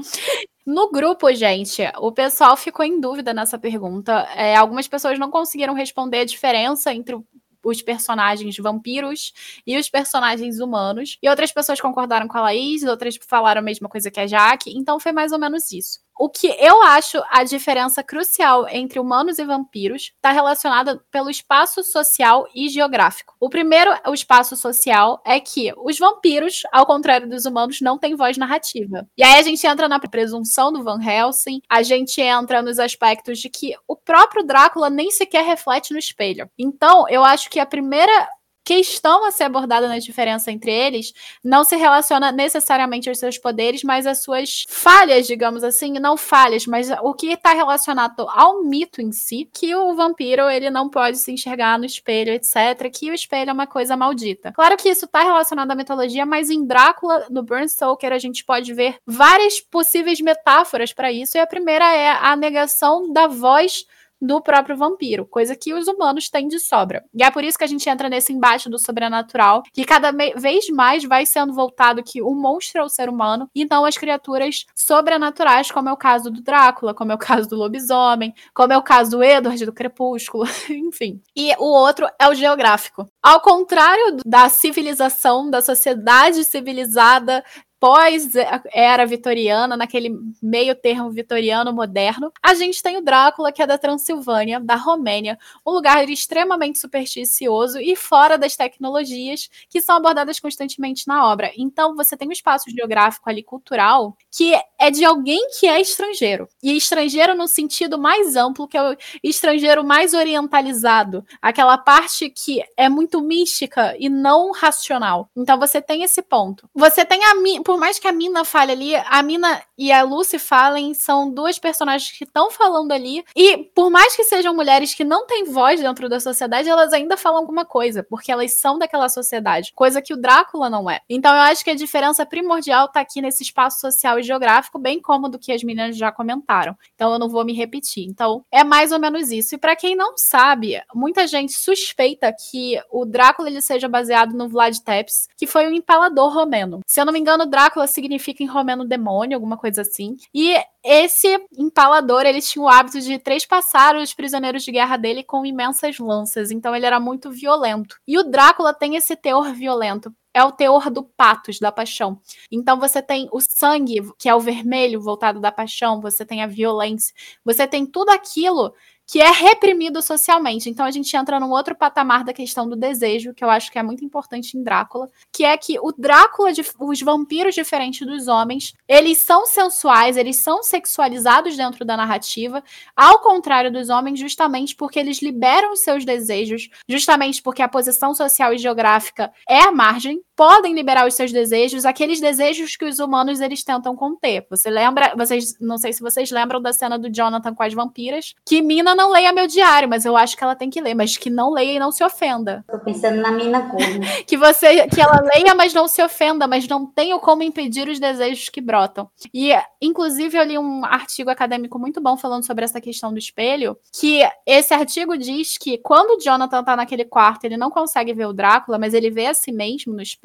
Speaker 1: No grupo, gente, o pessoal ficou em dúvida nessa pergunta. É, algumas pessoas não conseguiram responder a diferença entre os personagens vampiros e os personagens humanos. E outras pessoas concordaram com a Laís, outras falaram a mesma coisa que a Jaque. Então foi mais ou menos isso. O que eu acho a diferença crucial entre humanos e vampiros está relacionada pelo espaço social e geográfico. O primeiro, o espaço social, é que os vampiros, ao contrário dos humanos, não têm voz narrativa. E aí a gente entra na presunção do Van Helsing, a gente entra nos aspectos de que o próprio Drácula nem sequer reflete no espelho. Então, eu acho que a primeira questão a ser abordada na diferença entre eles não se relaciona necessariamente aos seus poderes, mas às suas falhas, digamos assim, não falhas, mas o que está relacionado ao mito em si, que o vampiro ele não pode se enxergar no espelho, etc, que o espelho é uma coisa maldita. Claro que isso está relacionado à mitologia, mas em Drácula, no Bram Stoker, a gente pode ver várias possíveis metáforas para isso, e a primeira é a negação da voz do próprio vampiro, coisa que os humanos têm de sobra. E é por isso que a gente entra nesse embate do sobrenatural, que cada vez mais vai sendo voltado que o monstro é o ser humano e não as criaturas sobrenaturais, como é o caso do Drácula, como é o caso do lobisomem, como é o caso do Edward do Crepúsculo, enfim. E o outro é o geográfico. Ao contrário da civilização, da sociedade civilizada pós-era vitoriana, naquele meio termo vitoriano moderno, a gente tem o Drácula, que é da Transilvânia, da Romênia, um lugar extremamente supersticioso e fora das tecnologias que são abordadas constantemente na obra. Então, você tem um espaço geográfico ali cultural que é de alguém que é estrangeiro. E estrangeiro no sentido mais amplo, que é o estrangeiro mais orientalizado, aquela parte que é muito mística e não racional. Então, você tem esse ponto. Você tem a por mais que a Mina fale ali, a Mina e a Lucy falem, são duas personagens que estão falando ali. E por mais que sejam mulheres que não têm voz dentro da sociedade, elas ainda falam alguma coisa, porque elas são daquela sociedade, coisa que o Drácula não é. Então eu acho que a diferença primordial tá aqui nesse espaço social e geográfico, bem como do que as meninas já comentaram. Então eu não vou me repetir. Então é mais ou menos isso. E para quem não sabe, muita gente suspeita que o Drácula ele seja baseado no Vlad Tepes, que foi um empalador romeno. Se eu não me engano, Drácula significa em romeno demônio, alguma coisa assim. E esse empalador, ele tinha o hábito de trespassar os prisioneiros de guerra dele com imensas lanças. Então ele era muito violento. E o Drácula tem esse teor violento é o teor do patos, da paixão. Então você tem o sangue, que é o vermelho voltado da paixão, você tem a violência, você tem tudo aquilo que é reprimido socialmente. Então a gente entra num outro patamar da questão do desejo, que eu acho que é muito importante em Drácula, que é que o Drácula, os vampiros diferentes dos homens, eles são sensuais, eles são sexualizados dentro da narrativa, ao contrário dos homens, justamente porque eles liberam os seus desejos, justamente porque a posição social e geográfica é a margem, podem liberar os seus desejos, aqueles desejos que os humanos eles tentam conter. Você lembra, vocês, não sei se vocês lembram da cena do Jonathan com as vampiras, que Mina não leia meu diário, mas eu acho que ela tem que ler, mas que não leia e não se ofenda.
Speaker 2: Tô pensando na mina corno.
Speaker 1: que você, que ela leia, mas não se ofenda, mas não tenha como impedir os desejos que brotam. E, inclusive, eu li um artigo acadêmico muito bom falando sobre essa questão do espelho, que esse artigo diz que quando o Jonathan tá naquele quarto, ele não consegue ver o Drácula, mas ele vê a si mesmo no espelho,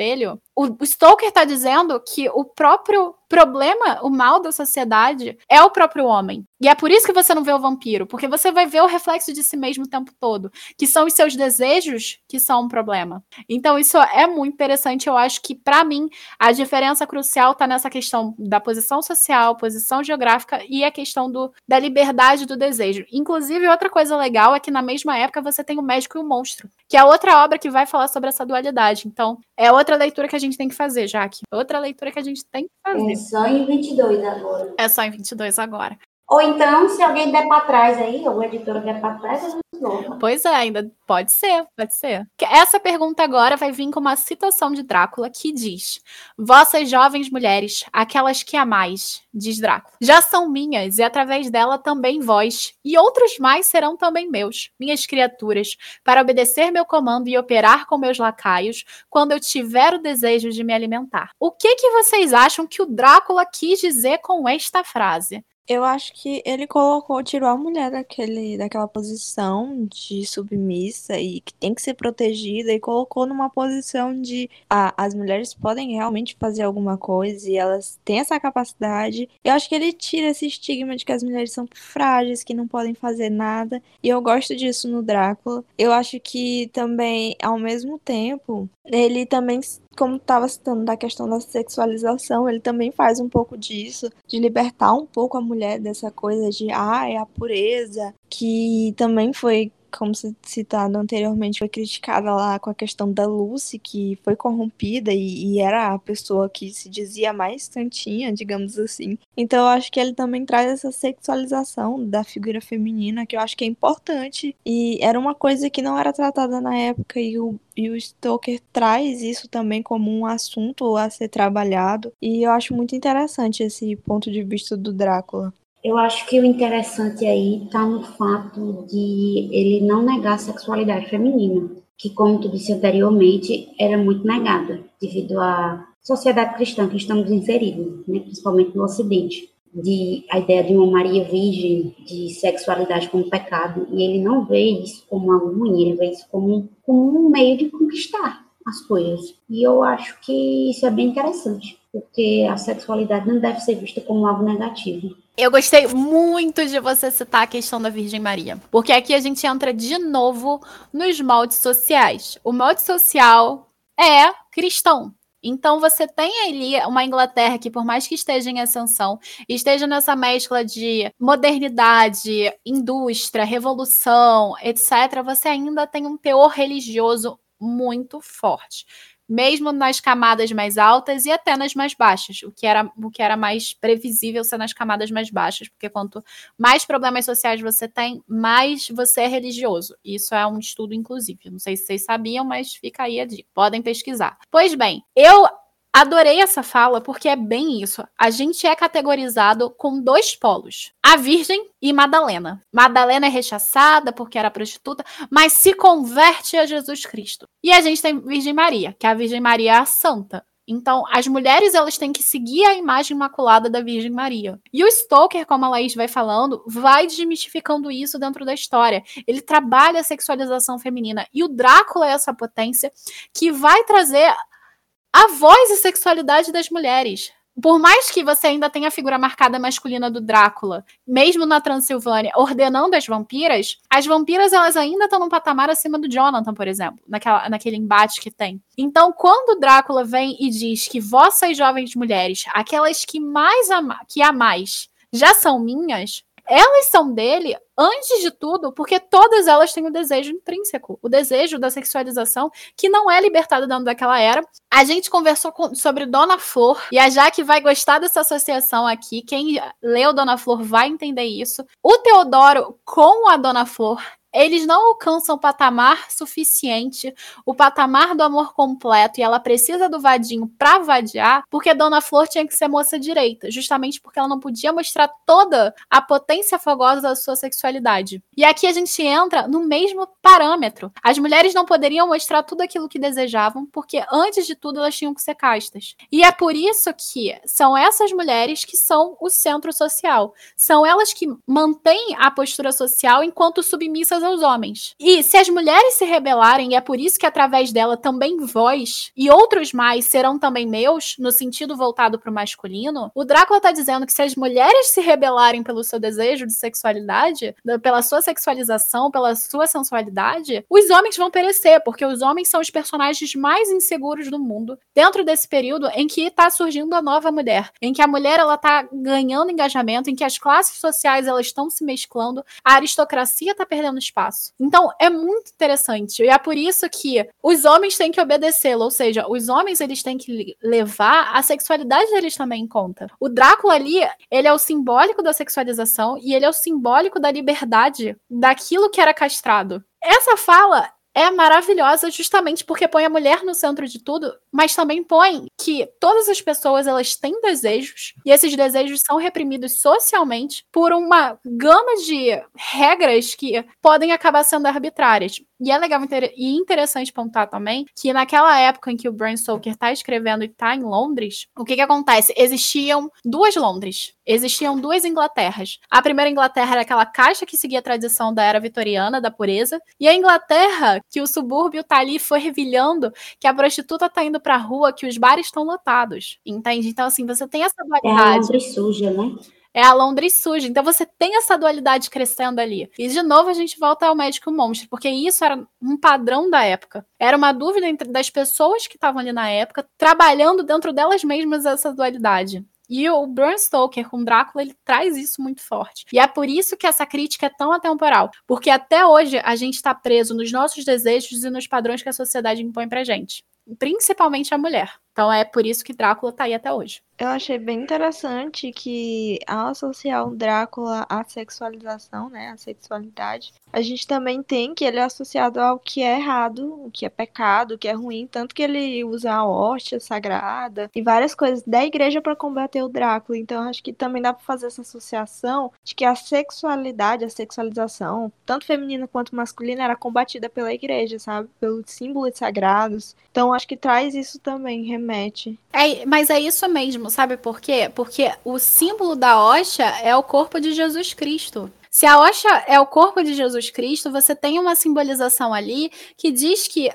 Speaker 1: o, o Stoker tá dizendo que o próprio problema, o mal da sociedade é o próprio homem. E é por isso que você não vê o vampiro, porque você vai ver o reflexo de si mesmo o tempo todo, que são os seus desejos que são um problema. Então isso é muito interessante, eu acho que para mim a diferença crucial tá nessa questão da posição social, posição geográfica e a questão do, da liberdade do desejo. Inclusive outra coisa legal é que na mesma época você tem o médico e o monstro, que é outra obra que vai falar sobre essa dualidade. Então, é outra leitura que a gente tem que fazer, Jaque. Outra leitura que a gente tem que fazer
Speaker 2: só em 22 agora. É
Speaker 1: só em 22 agora.
Speaker 2: Ou então, se alguém der para trás aí, ou a editora der para trás, gente louca.
Speaker 1: Pois é, ainda pode ser, pode ser. Essa pergunta agora vai vir com uma citação de Drácula que diz: Vossas jovens mulheres, aquelas que amais, diz Drácula, já são minhas, e através dela também vós, e outros mais serão também meus, minhas criaturas, para obedecer meu comando e operar com meus lacaios, quando eu tiver o desejo de me alimentar. O que que vocês acham que o Drácula quis dizer com esta frase?
Speaker 3: Eu acho que ele colocou, tirou a mulher daquele, daquela posição de submissa e que tem que ser protegida e colocou numa posição de ah, as mulheres podem realmente fazer alguma coisa e elas têm essa capacidade. Eu acho que ele tira esse estigma de que as mulheres são frágeis, que não podem fazer nada. E eu gosto disso no Drácula. Eu acho que também, ao mesmo tempo, ele também como estava citando da questão da sexualização, ele também faz um pouco disso, de libertar um pouco a mulher dessa coisa de, ah, é a pureza, que também foi como citado anteriormente, foi criticada lá com a questão da Lucy, que foi corrompida e, e, era a pessoa que se dizia mais santinha, digamos assim. Então eu acho que ele também traz essa sexualização da figura feminina, que eu acho que é importante. E era uma coisa que não era tratada na época, e o, e o Stoker traz isso também como um assunto a ser trabalhado. E eu acho muito interessante esse ponto de vista do Drácula.
Speaker 2: Eu acho que o interessante aí está no fato de ele não negar a sexualidade feminina, que, como tu disse anteriormente, era muito negada devido à sociedade cristã que estamos inseridos, né, principalmente no Ocidente. de a ideia de uma Maria Virgem, de sexualidade como pecado, e ele não vê isso como algo ruim, ele vê isso como, como um meio de conquistar as coisas. E eu acho que isso é bem interessante, porque a sexualidade não deve ser vista como algo negativo.
Speaker 1: Eu gostei muito de você citar a questão da Virgem Maria, porque aqui a gente entra de novo nos moldes sociais. O molde social é cristão. Então você tem ali uma Inglaterra que, por mais que esteja em ascensão, esteja nessa mescla de modernidade, indústria, revolução, etc., você ainda tem um teor religioso muito forte mesmo nas camadas mais altas e até nas mais baixas, o que era, o que era mais previsível ser nas camadas mais baixas, porque quanto mais problemas sociais você tem, mais você é religioso. Isso é um estudo, inclusive. Não sei se vocês sabiam, mas fica aí a dica. Podem pesquisar. Pois bem, eu Adorei essa fala porque é bem isso. A gente é categorizado com dois polos: a Virgem e Madalena. Madalena é rechaçada porque era prostituta, mas se converte a Jesus Cristo. E a gente tem Virgem Maria, que a Virgem Maria é a santa. Então, as mulheres elas têm que seguir a imagem imaculada da Virgem Maria. E o Stoker, como a Laís vai falando, vai desmistificando isso dentro da história. Ele trabalha a sexualização feminina. E o Drácula é essa potência que vai trazer a voz e sexualidade das mulheres. Por mais que você ainda tenha a figura marcada masculina do Drácula, mesmo na Transilvânia, ordenando as vampiras, as vampiras elas ainda estão num patamar acima do Jonathan, por exemplo, naquela, naquele embate que tem. Então, quando o Drácula vem e diz que vossas jovens mulheres, aquelas que mais ama que amais, já são minhas, elas são dele antes de tudo, porque todas elas têm o desejo intrínseco, o desejo da sexualização, que não é libertado dentro daquela era. A gente conversou com, sobre Dona Flor, e a Jaque vai gostar dessa associação aqui. Quem leu Dona Flor vai entender isso. O Teodoro com a Dona Flor eles não alcançam o patamar suficiente, o patamar do amor completo, e ela precisa do vadinho pra vadiar, porque Dona Flor tinha que ser moça direita, justamente porque ela não podia mostrar toda a potência fogosa da sua sexualidade. E aqui a gente entra no mesmo parâmetro. As mulheres não poderiam mostrar tudo aquilo que desejavam, porque antes de tudo elas tinham que ser castas. E é por isso que são essas mulheres que são o centro social. São elas que mantêm a postura social enquanto submissas aos homens. E se as mulheres se rebelarem, e é por isso que através dela também vós e outros mais serão também meus, no sentido voltado para o masculino, o Drácula está dizendo que se as mulheres se rebelarem pelo seu desejo de sexualidade, pela sua sexualização, pela sua sensualidade, os homens vão perecer, porque os homens são os personagens mais inseguros do mundo, dentro desse período em que está surgindo a nova mulher, em que a mulher ela está ganhando engajamento, em que as classes sociais elas estão se mesclando, a aristocracia está perdendo espaço. Então, é muito interessante. E é por isso que os homens têm que obedecê-lo, ou seja, os homens eles têm que levar a sexualidade deles também em conta. O Drácula ali, ele é o simbólico da sexualização e ele é o simbólico da liberdade daquilo que era castrado. Essa fala é maravilhosa justamente porque põe a mulher no centro de tudo, mas também põe que todas as pessoas elas têm desejos e esses desejos são reprimidos socialmente por uma gama de regras que podem acabar sendo arbitrárias. E é legal e interessante pontuar também que naquela época em que o Bram Stoker está escrevendo e está em Londres, o que que acontece? Existiam duas Londres, existiam duas Inglaterras. A primeira Inglaterra era aquela caixa que seguia a tradição da era vitoriana, da pureza, e a Inglaterra, que o subúrbio tá ali fervilhando, que a prostituta tá indo pra rua, que os bares estão lotados. Entende? Então, assim, você tem essa dualidade.
Speaker 2: É a Londres suja, né?
Speaker 1: É a Londres suja. Então você tem essa dualidade crescendo ali. E de novo a gente volta ao médico monstro, porque isso era um padrão da época. Era uma dúvida entre das pessoas que estavam ali na época, trabalhando dentro delas mesmas essa dualidade. E o Bram Stoker com Drácula, ele traz isso muito forte. E é por isso que essa crítica é tão atemporal. Porque até hoje a gente está preso nos nossos desejos e nos padrões que a sociedade impõe pra gente. Principalmente a mulher. Então é por isso que Drácula tá aí até hoje.
Speaker 3: Eu achei bem interessante que ao associar o Drácula à sexualização, né, à sexualidade, a gente também tem que ele é associado ao que é errado, o que é pecado, o que é ruim, tanto que ele usa a hóstia sagrada e várias coisas da igreja para combater o Drácula. Então acho que também dá para fazer essa associação de que a sexualidade, a sexualização, tanto feminina quanto masculina, era combatida pela igreja, sabe? Pelos símbolos sagrados. Então acho que traz isso também, remete.
Speaker 1: É, mas é isso mesmo, sabe por quê? Porque o símbolo da hoxa é o corpo de Jesus Cristo. Se a hoxa é o corpo de Jesus Cristo, você tem uma simbolização ali que diz que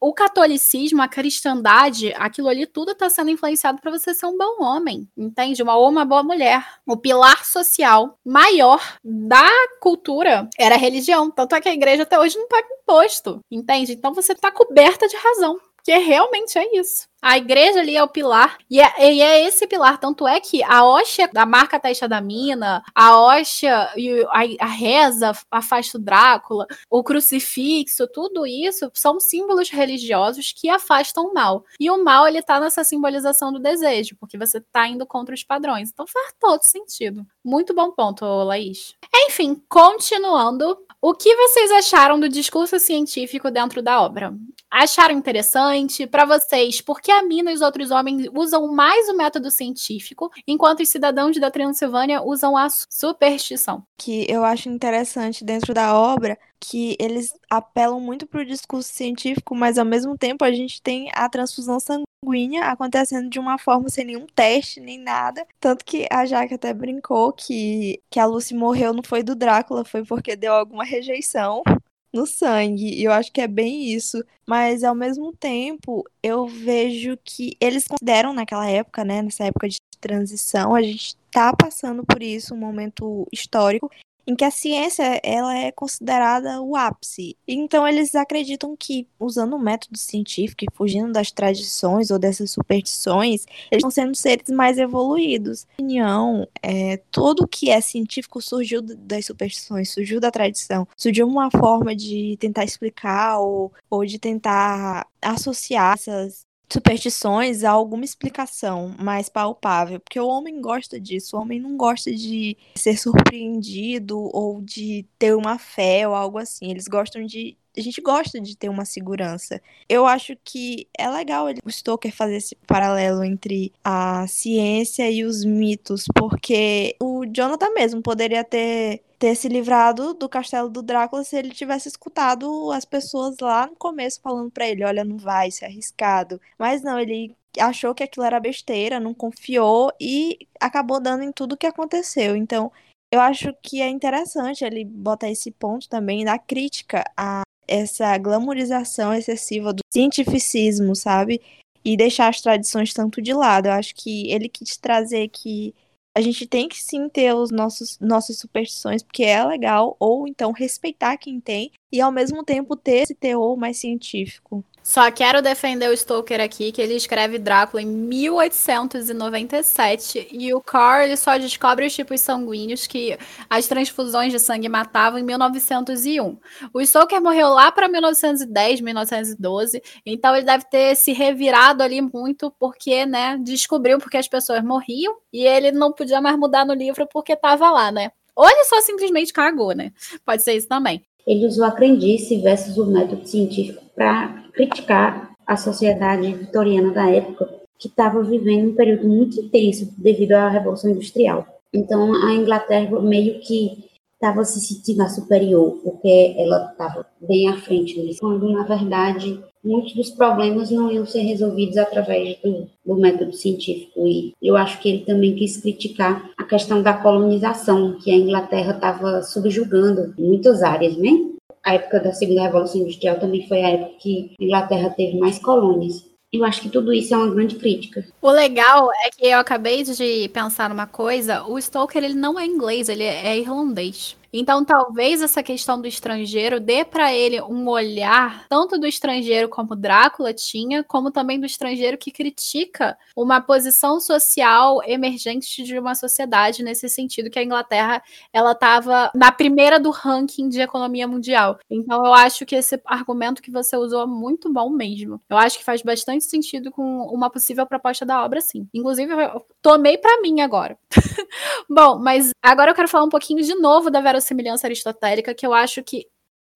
Speaker 1: o catolicismo, a cristandade, aquilo ali tudo está sendo influenciado para você ser um bom homem, entende? Uma, ou uma boa mulher. O pilar social maior da cultura era a religião. Tanto é que a igreja até hoje não paga imposto, entende? Então você está coberta de razão. Que realmente é isso. A igreja ali é o pilar, e é, e é, esse pilar. Tanto é que a hóstia da marca Testa da Mina, a hóstia e a, a reza, afasta o Drácula, o crucifixo, tudo isso são símbolos religiosos que afastam o mal. E o mal, ele tá nessa simbolização do desejo, porque você tá indo contra os padrões. Então faz todo sentido. Muito bom ponto, Laís. Enfim, continuando, o que vocês acharam do discurso científico dentro da obra? Acharam interessante? Para vocês, por que a Mina e os outros homens usam mais o método científico, enquanto os cidadãos da Transilvânia usam a superstição?
Speaker 3: Que eu acho interessante dentro da obra que eles apelam muito para o discurso científico, mas ao mesmo tempo a gente tem a transfusão sanguínea acontecendo de uma forma sem nenhum teste, nem nada. Tanto que a Jaque até brincou que, que a Lucy morreu não foi do Drácula, foi porque deu alguma rejeição no sangue. E eu acho que é bem isso. Mas ao mesmo tempo, eu vejo que eles consideram naquela época, né, nessa época de transição, a gente tá passando por isso, um momento histórico, em que a ciência ela é considerada o ápice. Então eles acreditam que usando o método científico e fugindo das tradições ou dessas superstições, eles estão sendo seres mais evoluídos. Na opinião, é, tudo que é científico surgiu das superstições, surgiu da tradição, surgiu uma forma de tentar explicar ou, ou de tentar associar essas superstições a alguma explicação mais palpável, porque o homem gosta disso, o homem não gosta de ser surpreendido ou de ter uma fé ou algo assim, eles gostam de a gente gosta de ter uma segurança. Eu acho que é legal ele, o Stoker fazer esse paralelo entre a ciência e os mitos, porque o Jonathan mesmo poderia ter ter se livrado do castelo do Drácula se ele tivesse escutado as pessoas lá no começo falando para ele, olha, não vai, ser é arriscado. Mas não, ele achou que aquilo era besteira, não confiou e acabou dando em tudo que aconteceu. Então, eu acho que é interessante ele botar esse ponto também da crítica a essa glamorização excessiva do cientificismo, sabe? E deixar as tradições tanto de lado. Eu acho que ele quis trazer que a gente tem que sim ter os nossos nossas superstições, porque é legal, ou então respeitar quem tem, e ao mesmo tempo ter esse teor mais científico.
Speaker 1: Só quero defender o Stoker aqui, que ele escreve Drácula em 1897 e o Carr ele só descobre os tipos sanguíneos que as transfusões de sangue matavam em 1901. O Stoker morreu lá para 1910, 1912, então ele deve ter se revirado ali muito porque, né, descobriu porque as pessoas morriam e ele não podia mais mudar no livro porque estava lá, né? Ou ele só simplesmente cagou, né? Pode ser isso também.
Speaker 2: Ele usou a crendice versus o método científico para criticar a sociedade vitoriana da época, que estava vivendo um período muito intenso devido à Revolução Industrial. Então, a Inglaterra meio que estava se sentindo superior, porque ela estava bem à frente quando, na verdade, muitos dos problemas não iam ser resolvidos através do, do, método científico. E eu acho que ele também quis criticar a questão da colonização, que a Inglaterra estava subjugando em muitas áreas, né? A época da Segunda Revolução Industrial também foi a época que a Inglaterra teve mais colônias. Eu acho que tudo isso é uma grande crítica.
Speaker 1: O legal é que eu acabei de pensar numa coisa, o Stoker ele não é inglês, ele é irlandês. Então, talvez essa questão do estrangeiro dê para ele um olhar tanto do estrangeiro como Drácula tinha, como também do estrangeiro que critica uma posição social emergente de uma sociedade nesse sentido que a Inglaterra ela estava na primeira do ranking de economia mundial. Então, eu acho que esse argumento que você usou é muito bom mesmo. Eu acho que faz bastante sentido com uma possível proposta da obra, sim. Inclusive, eu tomei para mim agora. bom, mas agora eu quero falar um pouquinho de novo da Vera verossimilhança aristotélica que eu acho que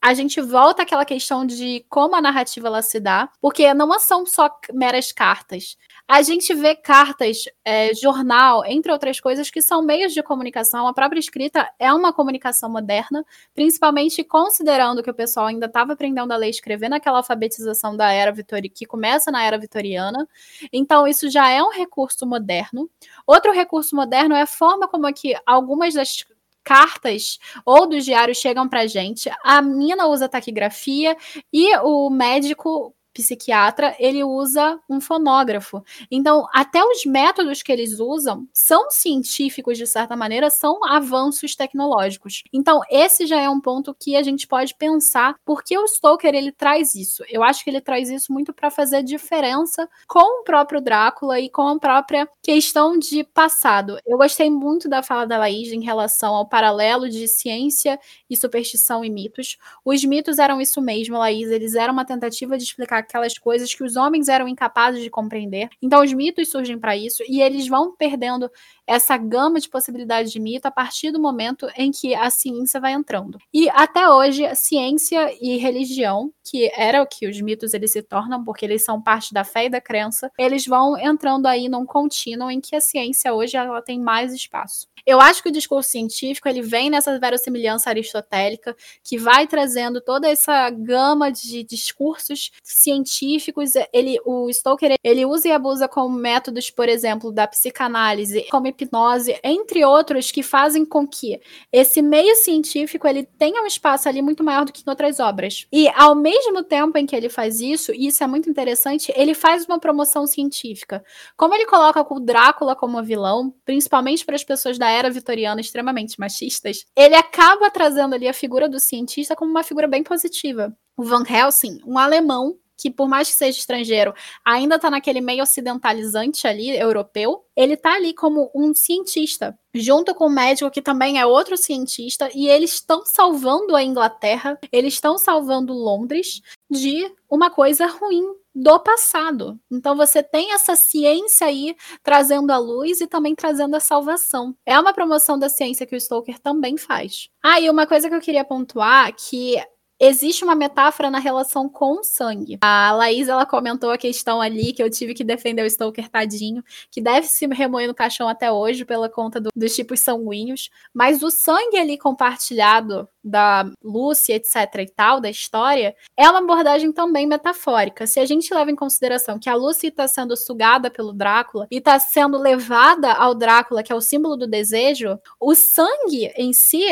Speaker 1: a gente volta àquela questão de como a narrativa ela se dá, porque não são só meras cartas. A gente vê cartas, é, jornal, entre outras coisas, que são meios de comunicação. A própria escrita é uma comunicação moderna, principalmente considerando que o pessoal ainda estava aprendendo a ler e escrever naquela alfabetização da era vitoriana, que começa na era vitoriana. Então, isso já é um recurso moderno. Outro recurso moderno é a forma como aqui algumas das cartas ou dos diários chegam para gente. A mina usa taquigrafia e o médico psiquiatra, ele usa um fonógrafo. Então, até os métodos que eles usam são científicos, de certa maneira, são avanços tecnológicos. Então, esse já é um ponto que a gente pode pensar porque o Stoker ele traz isso. Eu acho que ele traz isso muito para fazer diferença com o próprio Drácula e com a própria questão de passado. Eu gostei muito da fala da Laís em relação ao paralelo de ciência e superstição e mitos. Os mitos eram isso mesmo, Laís, eles eram uma tentativa de explicar aquelas coisas que os homens eram incapazes de compreender. Então os mitos surgem para isso e eles vão perdendo essa gama de possibilidades de mito a partir do momento em que a ciência vai entrando. E até hoje, ciência e religião, que era o que os mitos eles se tornam, porque eles são parte da fé e da crença, eles vão entrando aí num contínuo em que a ciência hoje ela tem mais espaço. Eu acho que o discurso científico ele vem nessa verossimilhança aristotélica que vai trazendo toda essa gama de discursos científicos. Ele, o Stoker ele usa e abusa como métodos, por exemplo, da psicanálise, como hipnose, entre outros, que fazem com que esse meio científico ele tenha um espaço ali muito maior do que em outras obras. E ao mesmo tempo em que ele faz isso, e isso é muito interessante, ele faz uma promoção científica. Como ele coloca o Drácula como vilão, principalmente para as pessoas da era vitoriana extremamente machistas, ele acaba trazendo ali a figura do cientista como uma figura bem positiva. O Van Helsing, um alemão que por mais que seja estrangeiro, ainda está naquele meio ocidentalizante ali, europeu, ele está ali como um cientista, junto com um médico que também é outro cientista, e eles estão salvando a Inglaterra, eles estão salvando Londres de uma coisa ruim do passado. Então você tem essa ciência aí trazendo a luz e também trazendo a salvação. É uma promoção da ciência que o Stoker também faz. Ah, e uma coisa que eu queria pontuar que existe uma metáfora na relação com o sangue. A Laís, ela comentou a questão ali que eu tive que defender o Stoker tadinho, que deve se remoer no caixão até hoje pela conta do, dos tipos sanguíneos, mas o sangue ali compartilhado da Lucy, etc e tal, da história, é uma abordagem também metafórica. Se a gente leva em consideração que a Lucy está sendo sugada pelo Drácula e está sendo levada ao Drácula, que é o símbolo do desejo, o sangue em si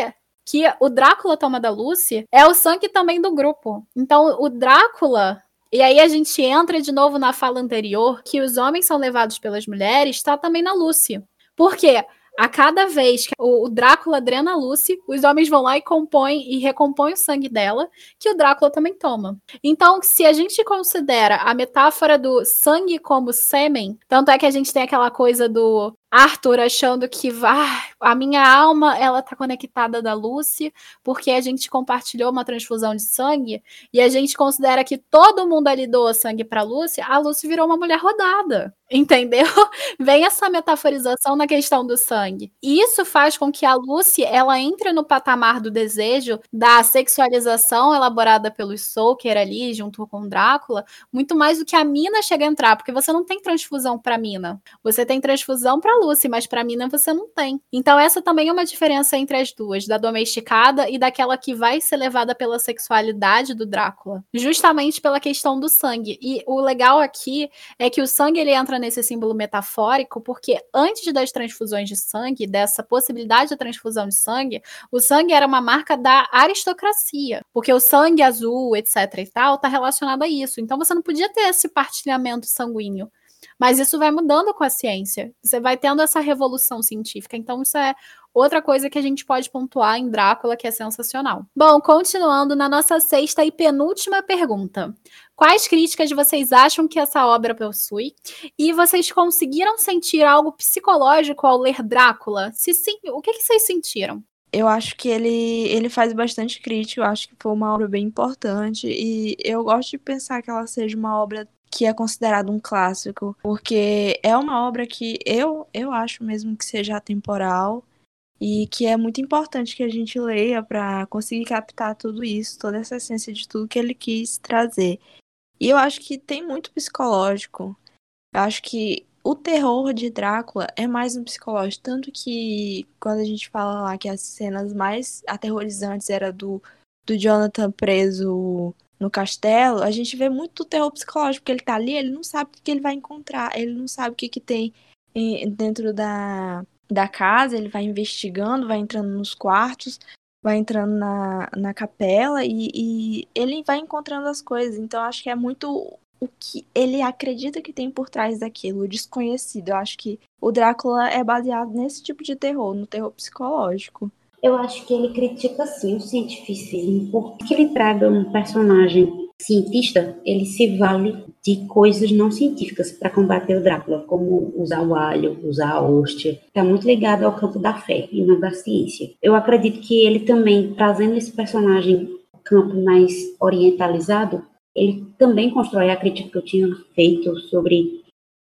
Speaker 1: que o Drácula toma da Lucy é o sangue também do grupo. Então, o Drácula. E aí a gente entra de novo na fala anterior que os homens são levados pelas mulheres, está também na Lucy. Por quê? A cada vez que o Drácula drena a Lucy, os homens vão lá e compõem e recompõem o sangue dela, que o Drácula também toma. Então, se a gente considera a metáfora do sangue como sêmen, tanto é que a gente tem aquela coisa do Arthur achando que a minha alma ela tá conectada da Lucy porque a gente compartilhou uma transfusão de sangue e a gente considera que todo mundo ali doa sangue para Lucy, a Lucy virou uma mulher rodada, entendeu? Vem essa metaforização na questão do sangue. E isso faz com que a Lucy ela entre no patamar do desejo, da sexualização elaborada pelo Stoker ali junto com Drácula, muito mais do que a Mina chega a entrar, porque você não tem transfusão para Mina, você tem transfusão para Lucy, mas para Mina você não tem. Então essa também é uma diferença entre as duas, da domesticada e daquela que vai ser levada pela sexualidade do Drácula, justamente pela questão do sangue. E o legal aqui é que o sangue ele entra nesse símbolo metafórico porque antes das transfusões de sangue, dessa possibilidade de transfusão de sangue, o sangue era uma marca da aristocracia, porque o sangue azul, etc e tal, tá relacionado a isso. Então você não podia ter esse partilhamento sanguíneo. Mas isso vai mudando com a ciência. Você vai tendo essa revolução científica. Então, isso é outra coisa que a gente pode pontuar em Drácula, que é sensacional. Bom, continuando na nossa sexta e penúltima pergunta. Quais críticas vocês acham que essa obra possui? E vocês conseguiram sentir algo psicológico ao ler Drácula? Se sim, o que, que vocês sentiram?
Speaker 3: eu acho que ele, ele faz bastante crítica, eu acho que foi uma obra bem importante, e eu gosto de pensar que ela seja uma obra que é considerado um clássico, porque é uma obra que eu, eu acho mesmo que seja atemporal e que é muito importante que a gente leia para conseguir captar tudo isso, toda essa essência de tudo que ele quis trazer. E eu acho que tem muito psicológico. Eu acho que o terror de Drácula é mais um psicológico, tanto que quando a gente fala lá que as cenas mais aterrorizantes era do, do Jonathan preso no castelo, a gente vê muito terror psicológico, porque ele tá ali, ele não sabe o que ele vai encontrar, ele não sabe o que, que tem dentro da, da casa, ele vai investigando, vai entrando nos quartos, vai entrando na, na capela e, e ele vai encontrando as coisas. Então, acho que é muito o que ele acredita que tem por trás daquilo, o desconhecido. Eu acho que o Drácula é baseado nesse tipo de terror, no terror psicológico.
Speaker 2: Eu acho que ele critica sim o cientificismo, porque ele traga um personagem cientista, ele se vale de coisas não científicas para combater o Drácula, como usar o alho, usar a hóstia. Está muito ligado ao campo da fé e não da ciência. Eu acredito que ele também, trazendo esse personagem campo mais orientalizado, ele também constrói a crítica que eu tinha feito sobre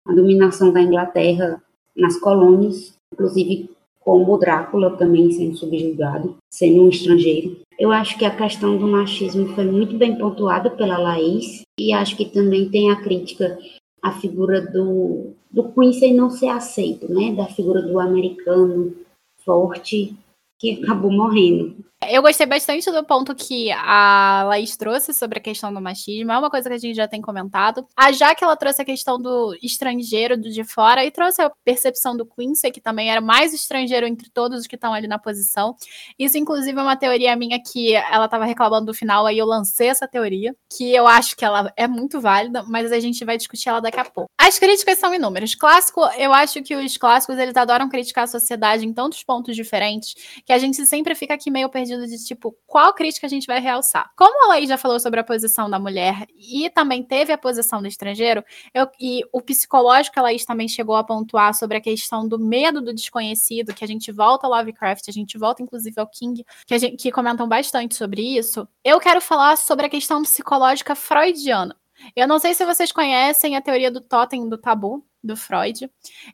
Speaker 2: a dominação da Inglaterra nas colônias, inclusive como Drácula também sendo subjugado, sendo um estrangeiro. Eu acho que a questão do machismo foi muito bem pontuada pela Laís, e acho que também tem a crítica à figura do, do Quincy não ser aceito, né? Da figura do americano forte que acabou morrendo.
Speaker 1: Eu gostei bastante do ponto que a Laís trouxe sobre a questão do machismo. É uma coisa que a gente já tem comentado. A Jaque, ela trouxe a questão do estrangeiro, do de fora, e trouxe a percepção do Quincy, que também era mais estrangeiro entre todos os que estão ali na posição. Isso, inclusive, é uma teoria minha que ela estava reclamando do final, aí eu lancei essa teoria, que eu acho que ela é muito válida, mas a gente vai discutir ela daqui a pouco. As críticas são inúmeras. Clássico, eu acho que os clássicos, eles adoram criticar a sociedade em tantos pontos diferentes, que a gente sempre fica aqui meio perdido de tipo, qual crítica a gente vai realçar? Como a Laís já falou sobre a posição da mulher e também teve a posição do estrangeiro, eu, e o psicológico a Laís também chegou a pontuar sobre a questão do medo do desconhecido, que a gente volta ao Lovecraft, a gente volta inclusive ao King, que, gente, que comentam bastante sobre isso. Eu quero falar sobre a questão psicológica freudiana. Eu não sei se vocês conhecem a teoria do totem do tabu, do Freud.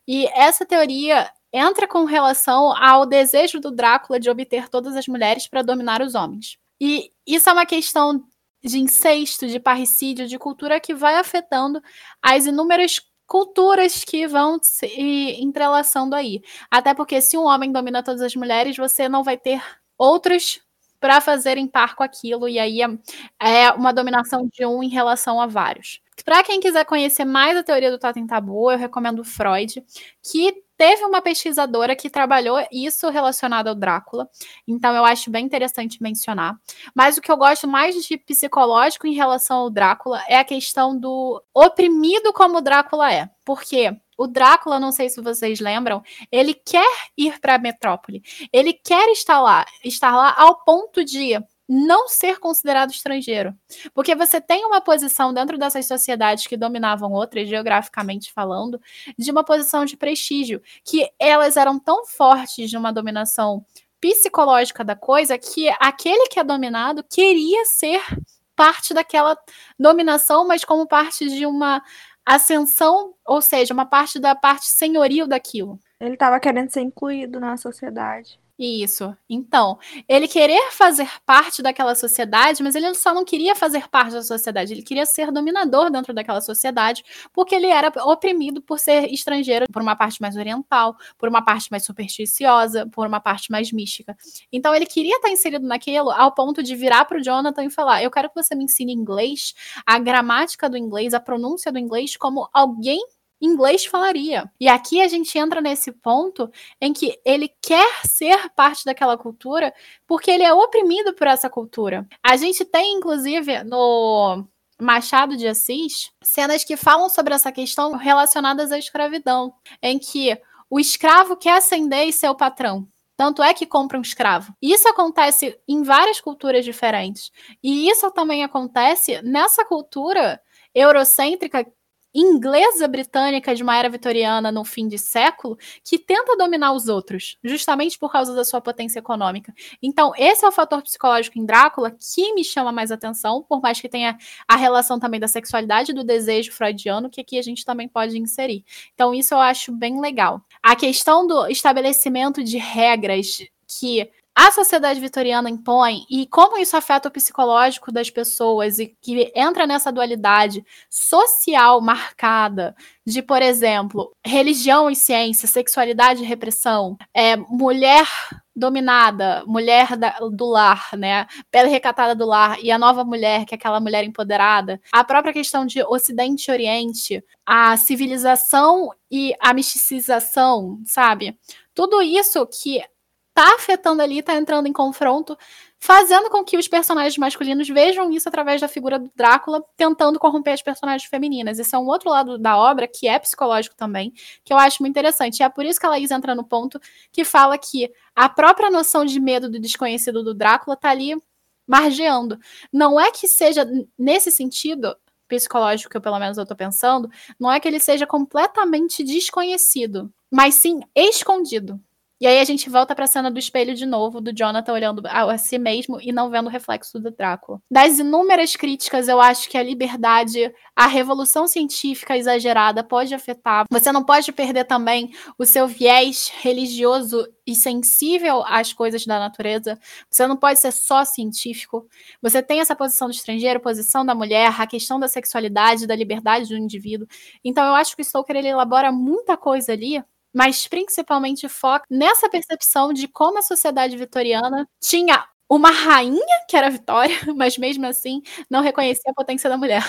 Speaker 1: E essa teoria entra com relação ao desejo do Drácula de obter todas as mulheres para dominar os homens. E isso é uma questão de incesto, de parricídio, de cultura que vai afetando as inúmeras culturas que vão se entrelaçando aí. Até porque se um homem domina todas as mulheres, você não vai ter outros para fazerem par com aquilo, e aí é, é uma dominação de um em relação a vários. Para quem quiser conhecer mais a teoria do totem tabu, eu recomendo Freud, que teve uma pesquisadora que trabalhou isso relacionado ao Drácula, então eu acho bem interessante mencionar. Mas o que eu gosto mais de psicológico em relação ao Drácula é a questão do oprimido como o Drácula é. Porque o Drácula, não sei se vocês lembram, ele quer ir para a metrópole. Ele quer estar lá, estar lá ao ponto de não ser considerado estrangeiro. Porque você tem uma posição dentro dessas sociedades que dominavam outras, geograficamente falando, de uma posição de prestígio, que elas eram tão fortes de uma dominação psicológica da coisa que aquele que é dominado queria ser parte daquela dominação, mas como parte de uma ascensão, ou seja, uma parte da parte senhoril daquilo.
Speaker 3: Ele estava querendo ser incluído na sociedade.
Speaker 1: Isso. Então, ele querer fazer parte daquela sociedade, mas ele só não queria fazer parte da sociedade, ele queria ser dominador dentro daquela sociedade, porque ele era oprimido por ser estrangeiro, por uma parte mais oriental, por uma parte mais supersticiosa, por uma parte mais mística. Então, ele queria estar inserido naquilo ao ponto de virar para o Jonathan e falar: Eu quero que você me ensine inglês, a gramática do inglês, a pronúncia do inglês, como alguém inglês falaria. E aqui a gente entra nesse ponto em que ele quer ser parte daquela cultura porque ele é oprimido por essa cultura. A gente tem, inclusive, no Machado de Assis, cenas que falam sobre essa questão relacionadas à escravidão, em que o escravo quer ascender e ser o patrão. Tanto é que compra um escravo. Isso acontece em várias culturas diferentes. E isso também acontece nessa cultura eurocêntrica inglesa britânica de uma era vitoriana no fim de século que tenta dominar os outros, justamente por causa da sua potência econômica. Então, esse é o fator psicológico em Drácula que me chama mais atenção, por mais que tenha a relação também da sexualidade do desejo freudiano, que aqui a gente também pode inserir. Então, isso eu acho bem legal. A questão do estabelecimento de regras que a sociedade vitoriana impõe e como isso afeta o psicológico das pessoas e que entra nessa dualidade social marcada de, por exemplo, religião e ciência, sexualidade e repressão, é, mulher dominada, mulher da, do lar, né? Pele recatada do lar e a nova mulher, que é aquela mulher empoderada. A própria questão de Ocidente e Oriente, a civilização e a misticização, sabe? Tudo isso que tá afetando ali, tá entrando em confronto, fazendo com que os personagens masculinos vejam isso através da figura do Drácula, tentando corromper as personagens femininas. Esse é um outro lado da obra, que é psicológico também, que eu acho muito interessante. E é por isso que a Laís entra no ponto que fala que a própria noção de medo do desconhecido do Drácula tá ali margeando. Não é que seja nesse sentido psicológico que eu pelo menos eu tô pensando, não é que ele seja completamente desconhecido, mas sim escondido. E aí a gente volta para a cena do espelho de novo, do Jonathan olhando a, a, si mesmo e não vendo o reflexo do Drácula. Das inúmeras críticas, eu acho que a liberdade, a revolução científica exagerada pode afetar. Você não pode perder também o seu viés religioso e sensível às coisas da natureza. Você não pode ser só científico. Você tem essa posição do estrangeiro, posição da mulher, a questão da sexualidade, da liberdade do indivíduo. Então eu acho que o Stoker ele elabora muita coisa ali mas principalmente foca nessa percepção de como a sociedade vitoriana tinha uma rainha, que era a Vitória, mas mesmo assim não reconhecia a potência da mulher.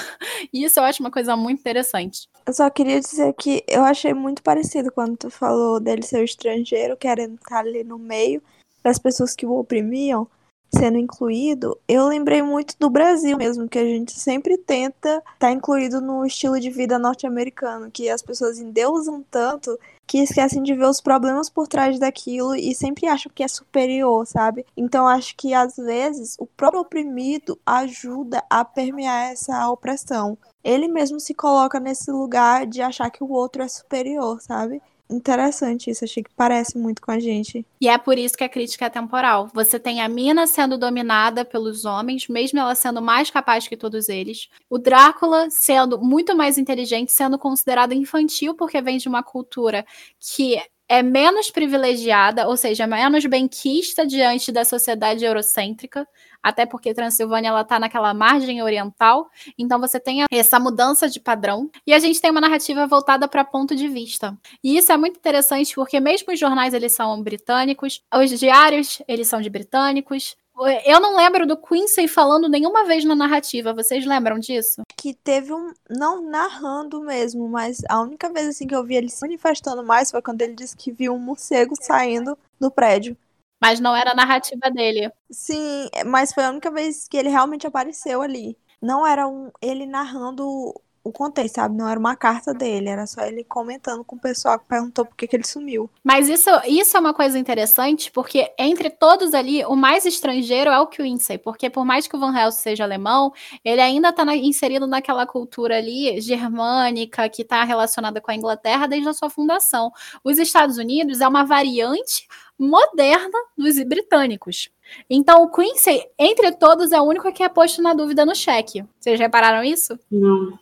Speaker 1: E isso eu acho uma coisa muito interessante.
Speaker 3: Eu só queria dizer que eu achei muito parecido quando tu falou dele ser o estrangeiro, querendo estar ali no meio das pessoas que o oprimiam sendo incluído, eu lembrei muito do Brasil mesmo, que a gente sempre tenta estar tá incluído no estilo de vida norte-americano, que as pessoas endeusam tanto que esquecem de ver os problemas por trás daquilo e sempre acham que é superior, sabe? Então acho que às vezes o próprio oprimido ajuda a permear essa opressão. Ele mesmo se coloca nesse lugar de achar que o outro é superior, sabe? Interessante isso, achei que parece muito com a gente.
Speaker 1: E é por isso que a crítica é temporal. Você tem a mina sendo dominada pelos homens, mesmo ela sendo mais capaz que todos eles. O Drácula sendo muito mais inteligente, sendo considerado infantil porque vem de uma cultura que é menos privilegiada, ou seja, menos benquista diante da sociedade eurocêntrica, até porque Transilvânia ela tá naquela margem oriental, então você tem essa mudança de padrão e a gente tem uma narrativa voltada para ponto de vista. E isso é muito interessante porque mesmo os jornais eles são britânicos, os diários eles são de britânicos, eu não lembro do Quincy falando nenhuma vez na narrativa. Vocês lembram disso?
Speaker 3: Que teve um. Não narrando mesmo, mas a única vez assim que eu vi ele se manifestando mais foi quando ele disse que viu um morcego saindo do prédio.
Speaker 1: Mas não era a narrativa dele.
Speaker 3: Sim, mas foi a única vez que ele realmente apareceu ali. Não era um, ele narrando o contexto, sabe? Não era uma carta dele, era só ele comentando com o pessoal que perguntou por que, que ele sumiu.
Speaker 1: Mas isso, isso é uma coisa interessante, porque entre todos ali, o mais estrangeiro é o Quincy, porque por mais que o Van Helsing seja alemão, ele ainda está na, inserido naquela cultura ali germânica, que está relacionada com a Inglaterra desde a sua fundação. Os Estados Unidos é uma variante moderna dos britânicos. Então, o Quincy, entre todos, é o único que é posto na dúvida no cheque. Vocês repararam isso?
Speaker 2: Não.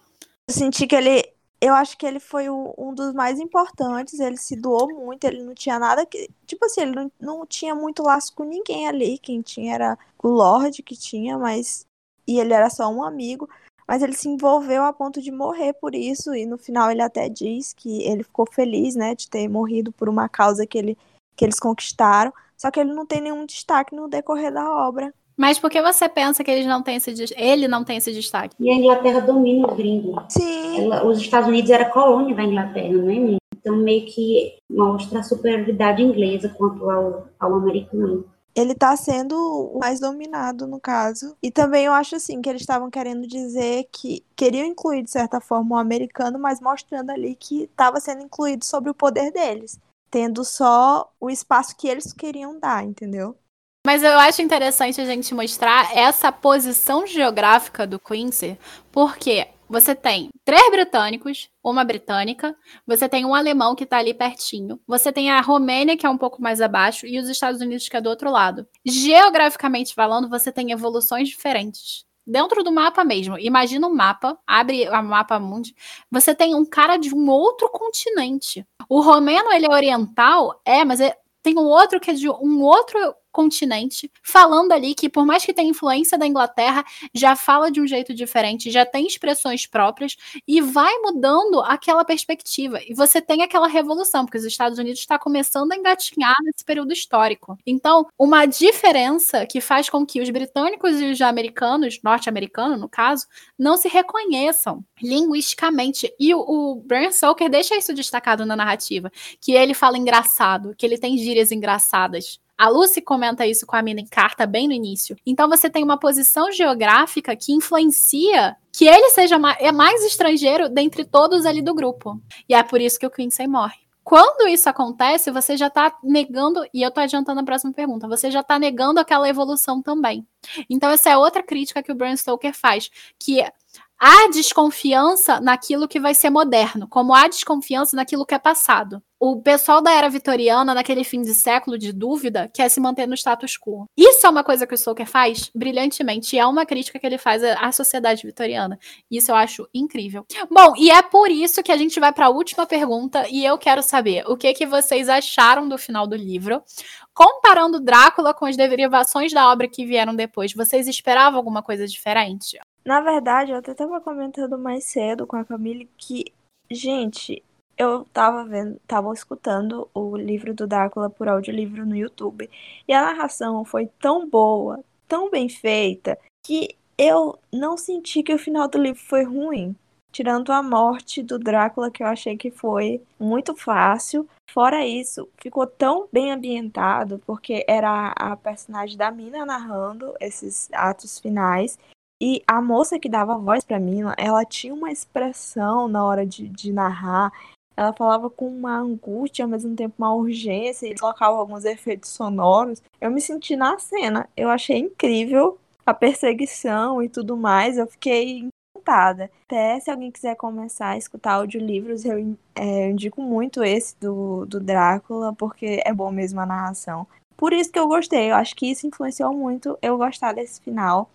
Speaker 3: Eu senti que ele. Eu acho que ele foi o, um dos mais importantes. Ele se doou muito. Ele não tinha nada que. Tipo assim, ele não, não tinha muito laço com ninguém ali. Quem tinha era o Lorde que tinha, mas. E ele era só um amigo. Mas ele se envolveu a ponto de morrer por isso. E no final ele até diz que ele ficou feliz, né, de ter morrido por uma causa que, ele, que eles conquistaram. Só que ele não tem nenhum destaque no decorrer da obra.
Speaker 1: Mas por que você pensa que eles não têm esse, ele não tem esse destaque?
Speaker 2: E a Inglaterra domina o gringo.
Speaker 3: Sim.
Speaker 2: Ela, os Estados Unidos era colônia da Inglaterra, não é Então meio que mostra a superioridade inglesa quanto ao, ao americano.
Speaker 3: Ele tá sendo o mais dominado, no caso. E também eu acho assim que eles estavam querendo dizer que queriam incluir, de certa forma, o americano, mas mostrando ali que estava sendo incluído sobre o poder deles. Tendo só o espaço que eles queriam dar, entendeu?
Speaker 1: Mas eu acho interessante a gente mostrar essa posição geográfica do Quincy, porque você tem três britânicos, uma britânica, você tem um alemão que tá ali pertinho, você tem a Romênia, que é um pouco mais abaixo, e os Estados Unidos, que é do outro lado. Geograficamente falando, você tem evoluções diferentes dentro do mapa mesmo. Imagina um mapa, abre o mapa mundi, você tem um cara de um outro continente. O romeno, ele é oriental, é, mas é, tem um outro que é de um outro continente, falando ali que, por mais que tenha influência da Inglaterra, já fala de um jeito diferente, já tem expressões próprias e vai mudando aquela perspectiva. E você tem aquela revolução, porque os Estados Unidos está começando a engatinhar nesse período histórico. Então, uma diferença que faz com que os britânicos e os americanos, norte-americanos no caso, não se reconheçam linguisticamente. E o, o Bram Stoker deixa isso destacado na narrativa, que ele fala engraçado, que ele tem gírias engraçadas. A Lucy comenta isso com a Mina em carta bem no início. Então você tem uma posição geográfica que influencia que ele seja mais, é mais estrangeiro dentre todos ali do grupo. E é por isso que o Quincy morre. Quando isso acontece, você já tá negando, e eu tô adiantando a próxima pergunta, você já tá negando aquela evolução também. Então, essa é outra crítica que o Bram Stoker faz, que há desconfiança naquilo que vai ser moderno, como há desconfiança naquilo que é passado o pessoal da era vitoriana, naquele fim de século de dúvida, quer se manter no status quo. Isso é uma coisa que o Stoker faz brilhantemente, e é uma crítica que ele faz à sociedade vitoriana. Isso eu acho incrível. Bom, e é por isso que a gente vai para a última pergunta, e eu quero saber o que, que vocês acharam do final do livro. Comparando Drácula com as derivações da obra que vieram depois, vocês esperavam alguma coisa diferente?
Speaker 3: Na verdade, eu até estava comentando mais cedo com a Camille que, gente, eu tava vendo, tava escutando o livro do Drácula por audiolivro no YouTube e a narração foi tão boa, tão bem feita, que eu não senti que o final do livro foi ruim. Tirando a morte do Drácula, que eu achei que foi muito fácil. Fora isso, ficou tão bem ambientado, porque era a personagem da Mina narrando esses atos finais. E a moça que dava voz pra Mina, ela tinha uma expressão na hora de, de narrar ela falava com uma angústia, ao mesmo tempo uma urgência, e colocava alguns efeitos sonoros. Eu me senti na cena. Eu achei incrível a perseguição e tudo mais. Eu fiquei encantada. Até se alguém quiser começar a escutar audiolivros, eu é, indico muito esse do, do Drácula, porque é bom mesmo a narração. Por isso que eu gostei. Eu acho que isso influenciou muito eu gostar desse final.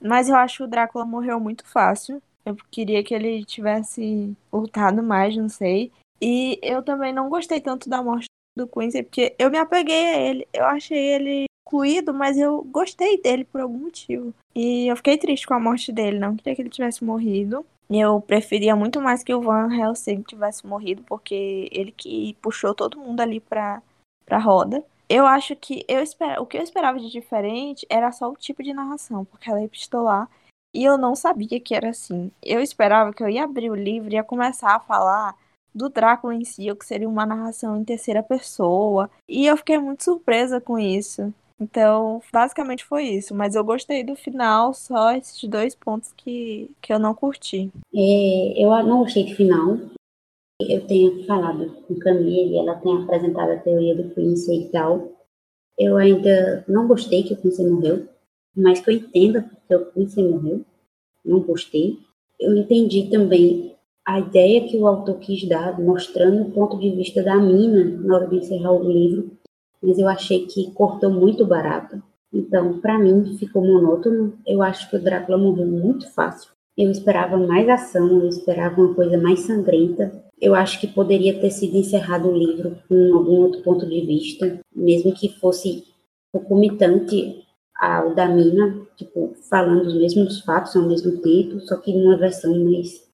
Speaker 3: Mas eu acho que o Drácula morreu muito fácil. Eu queria que ele tivesse lutado mais, não sei. E eu também não gostei tanto da morte do Quincy, porque eu me apeguei a ele. Eu achei ele incluído, mas eu gostei dele por algum motivo. E eu fiquei triste com a morte dele, não queria que ele tivesse morrido. Eu preferia muito mais que o Van Helsing tivesse morrido, porque ele que puxou todo mundo ali pra, pra roda. Eu acho que eu esper... o que eu esperava de diferente era só o tipo de narração, porque ela ia pistolar. E eu não sabia que era assim. Eu esperava que eu ia abrir o livro e ia começar a falar do Drácula em si, ou que seria uma narração em terceira pessoa. E eu fiquei muito surpresa com isso. Então, basicamente foi isso. Mas eu gostei do final, só esses dois pontos que, que eu não curti.
Speaker 2: É, eu não gostei do final. Eu tenho falado com Camille, ela tem apresentado a teoria do Quincy e tal. Eu ainda não gostei que o Quincy morreu, mas que eu entenda porque o Quincy morreu. Não gostei. Eu entendi também a ideia que o autor quis dar, mostrando o ponto de vista da mina na hora de encerrar o livro, mas eu achei que cortou muito barato. Então, para mim, ficou monótono. Eu acho que o Drácula morreu muito fácil. Eu esperava mais ação, eu esperava uma coisa mais sangrenta. Eu acho que poderia ter sido encerrado o livro com algum outro ponto de vista, mesmo que fosse concomitante ao da mina, tipo, falando os mesmos fatos ao mesmo tempo, só que numa versão mais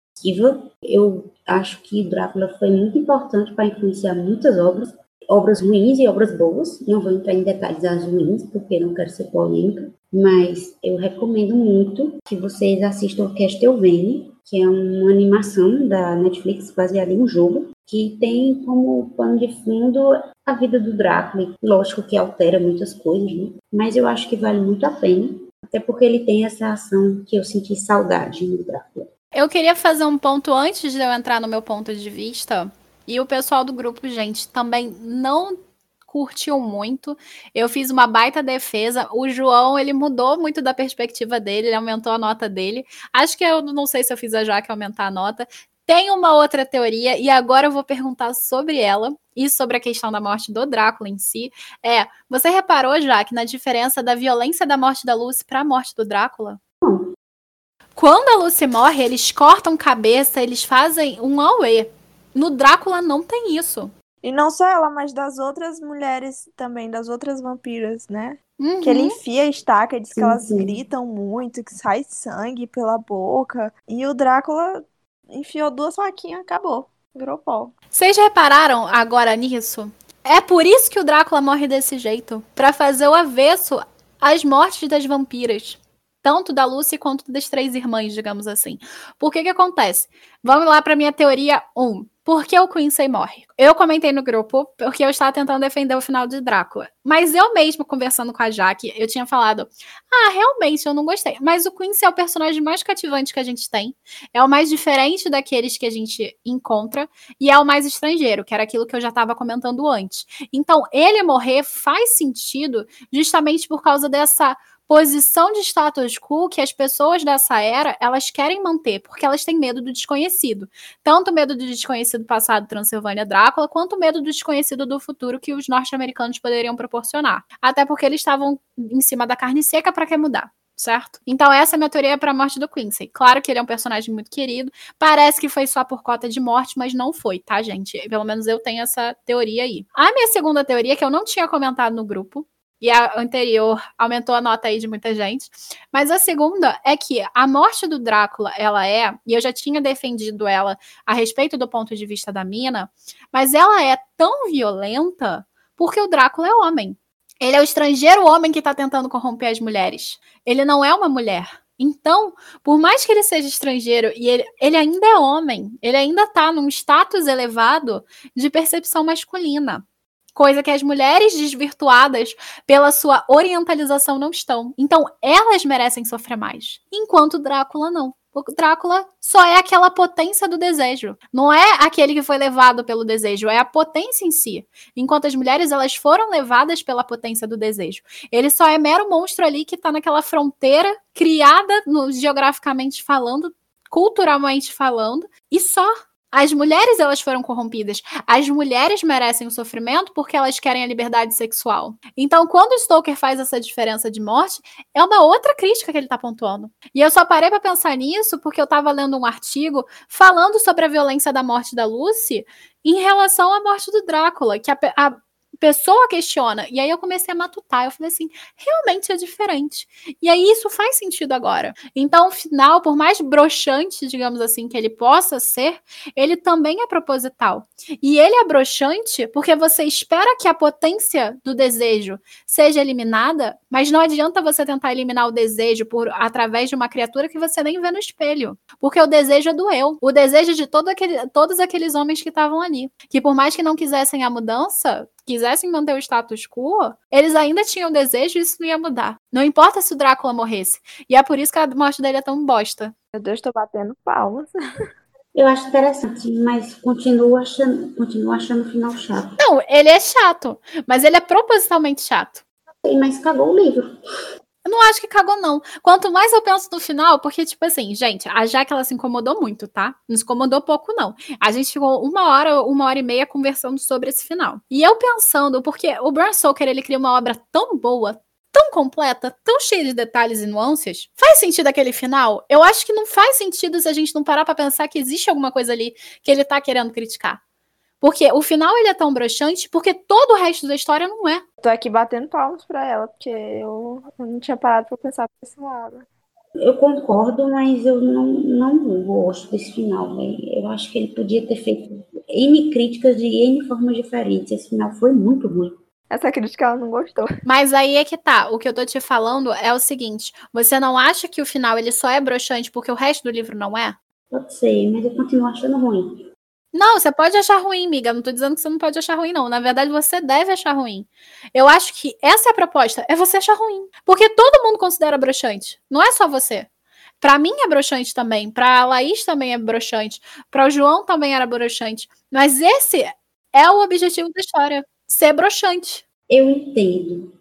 Speaker 2: eu acho que Drácula foi muito importante para influenciar muitas obras, obras ruins e obras boas. Não vou entrar em detalhes das ruins, porque não quero ser polêmica, mas eu recomendo muito que vocês assistam Castlevania, que é uma animação da Netflix baseada em um jogo, que tem como pano de fundo a vida do Drácula. Lógico que altera muitas coisas, né? mas eu acho que vale muito a pena, até porque ele tem essa ação que eu senti saudade no Drácula.
Speaker 1: Eu queria fazer um ponto antes de eu entrar no meu ponto de vista. E o pessoal do grupo, gente, também não curtiu muito. Eu fiz uma baita defesa. O João, ele mudou muito da perspectiva dele, ele aumentou a nota dele. Acho que eu não sei se eu fiz a Jaque aumentar a nota. Tem uma outra teoria, e agora eu vou perguntar sobre ela e sobre a questão da morte do Drácula em si. É, você reparou, Jaque, na diferença da violência da morte da Lucy para a morte do Drácula? Quando a Lucy morre, eles cortam cabeça, eles fazem um auê. No Drácula não tem isso.
Speaker 3: E não só ela, mas das outras mulheres também, das outras vampiras, né?
Speaker 1: Uhum.
Speaker 3: Que ele enfia a estaca, diz que
Speaker 2: Sim,
Speaker 3: elas gritam muito, que sai sangue pela boca. E o Drácula enfiou duas faquinhas, acabou. Virou pó.
Speaker 1: Vocês repararam agora nisso? É por isso que o Drácula morre desse jeito, Pra fazer o avesso às mortes das vampiras, tanto da Lucy quanto das três irmãs, digamos assim. Por que que acontece? Vamos lá pra minha teoria 1. Por que o Quincy morre? Eu comentei no grupo porque eu estava tentando defender o final de Drácula. Mas eu mesmo, conversando com a Jaque, eu tinha falado: Ah, realmente, eu não gostei. Mas o Quincy é o personagem mais cativante que a gente tem. É o mais diferente daqueles que a gente encontra. E é o mais estrangeiro, que era aquilo que eu já estava comentando antes. Então, ele morrer faz sentido justamente por causa dessa posição de status quo que as pessoas dessa era elas querem manter, porque elas têm medo do desconhecido. Tanto medo do desconhecido passado Transilvânia Drácula, quanto medo do desconhecido do futuro que os norte-americanos poderiam proporcionar. Até porque eles estavam em cima da carne seca para que mudar. Certo? Então, essa é a minha teoria para a morte do Quincy. Claro que ele é um personagem muito querido. Parece que foi só por cota de morte, mas não foi, tá, gente? Pelo menos eu tenho essa teoria aí. A minha segunda teoria, que eu não tinha comentado no grupo, e a anterior aumentou a nota aí de muita gente. Mas a segunda é que a morte do Drácula, ela é, e eu já tinha defendido ela a respeito do ponto de vista da Mina, mas ela é tão violenta porque o Drácula é homem. Ele é o estrangeiro homem que tá tentando corromper as mulheres. Ele não é uma mulher. Então, por mais que ele seja estrangeiro e ele, ele ainda é homem, ele ainda tá num status elevado de percepção masculina coisa que as mulheres desvirtuadas pela sua orientalização não estão. Então, elas merecem sofrer mais, enquanto Drácula não. O Drácula só é aquela potência do desejo. Não é aquele que foi levado pelo desejo, é a potência em si. Enquanto as mulheres elas foram levadas pela potência do desejo. Ele só é mero monstro ali que tá naquela fronteira criada no, geograficamente falando, culturalmente falando, e só. As mulheres elas foram corrompidas. As mulheres merecem o sofrimento porque elas querem a liberdade sexual. Então, quando o Stoker faz essa diferença de morte, é uma outra crítica que ele está pontuando. E eu só parei para pensar nisso porque eu estava lendo um artigo falando sobre a violência da morte da Lucy em relação à morte do Drácula, que a, a pessoa questiona. E aí eu comecei a matutar. Eu falei assim, realmente é diferente. E aí isso faz sentido agora. Então, o final, por mais broxante, digamos assim, que ele possa ser, ele também é proposital. E ele é broxante porque você espera que a potência do desejo seja eliminada, mas não adianta você tentar eliminar o desejo por através de uma criatura que você nem vê no espelho. Porque o desejo é do eu. O desejo de todo aquele, todos aqueles homens que estavam ali. Que por mais que não quisessem a mudança, quisessem manter o status quo, eles ainda tinham desejo e isso não ia mudar. Não importa se o Drácula morresse. E é por isso que a morte dele é tão bosta.
Speaker 3: Meu Deus, tô batendo palmas.
Speaker 2: Eu acho interessante, mas continuo achando, continuo achando o final chato.
Speaker 1: Não, ele é chato, mas ele é propositalmente chato.
Speaker 2: Sim, mas cagou o livro.
Speaker 1: Eu não acho que cagou, não. Quanto mais eu penso no final, porque, tipo assim, gente, a Jaque, ela se incomodou muito, tá? Não se incomodou pouco, não. A gente ficou uma hora, uma hora e meia conversando sobre esse final. E eu pensando, porque o Bram Stoker, ele cria uma obra tão boa, tão completa, tão cheia de detalhes e nuances. Faz sentido aquele final? Eu acho que não faz sentido se a gente não parar pra pensar que existe alguma coisa ali que ele tá querendo criticar. Porque o final ele é tão broxante porque todo o resto da história não é.
Speaker 3: Tô aqui batendo palmas pra ela, porque eu, não tinha parado pra pensar por esse lado.
Speaker 2: Eu concordo, mas eu não, não gosto desse final. véi. Eu acho que ele podia ter feito N críticas de N formas diferentes. Esse final foi muito ruim.
Speaker 3: Essa crítica ela não gostou.
Speaker 1: Mas aí é que tá. O que eu tô te falando é o seguinte: você não acha que o final ele só é broxante porque o resto do livro não é?
Speaker 2: Pode ser, mas eu continuo achando ruim.
Speaker 1: Não, você pode achar ruim, amiga. Não tô dizendo que você não pode achar ruim, não. Na verdade, você deve achar ruim. Eu acho que essa é a proposta, é você achar ruim. Porque todo mundo considera broxante. Não é só você. Pra mim é broxante também. Pra Laís também é broxante. Pra o João também era broxante. Mas esse é o objetivo da história. ser broxante.
Speaker 2: Eu entendo,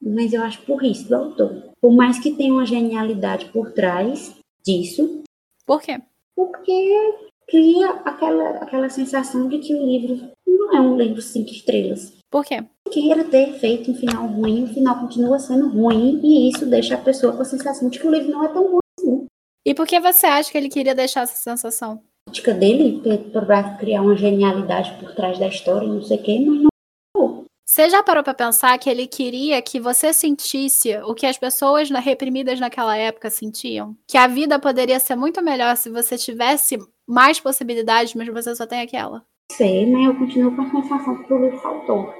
Speaker 2: mas eu acho por isso do autor. Por mais que tenha uma genialidade por trás disso.
Speaker 1: Por quê?
Speaker 2: Porque cria aquela, aquela sensação de que o livro não é um livro cinco estrelas.
Speaker 1: Por quê?
Speaker 2: Queira ter feito um final ruim, o final continua sendo ruim, e isso deixa a pessoa com a sensação de que o livro não é tão ruim assim.
Speaker 1: E por que você acha que ele queria deixar essa sensação?
Speaker 2: A crítica dele, para criar uma genialidade por trás da história, não sei o quê, mas não
Speaker 1: você já parou para pensar que ele queria que você sentisse o que as pessoas reprimidas naquela época sentiam? Que a vida poderia ser muito melhor se você tivesse mais possibilidades, mas você só tem aquela?
Speaker 2: Sei, mas eu continuo com a sensação que o livro faltou.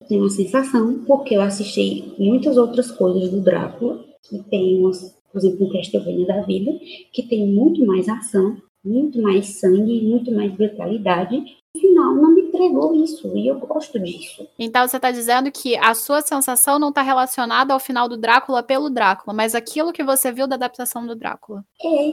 Speaker 2: Eu tenho uma sensação, porque eu assisti muitas outras coisas do Drácula, que tem umas, por exemplo, um Castlevania da vida, que tem muito mais ação, muito mais sangue, muito mais brutalidade, final não me entregou isso e eu gosto disso.
Speaker 1: Então você está dizendo que a sua sensação não está relacionada ao final do Drácula pelo Drácula, mas aquilo que você viu da adaptação do Drácula.
Speaker 2: É,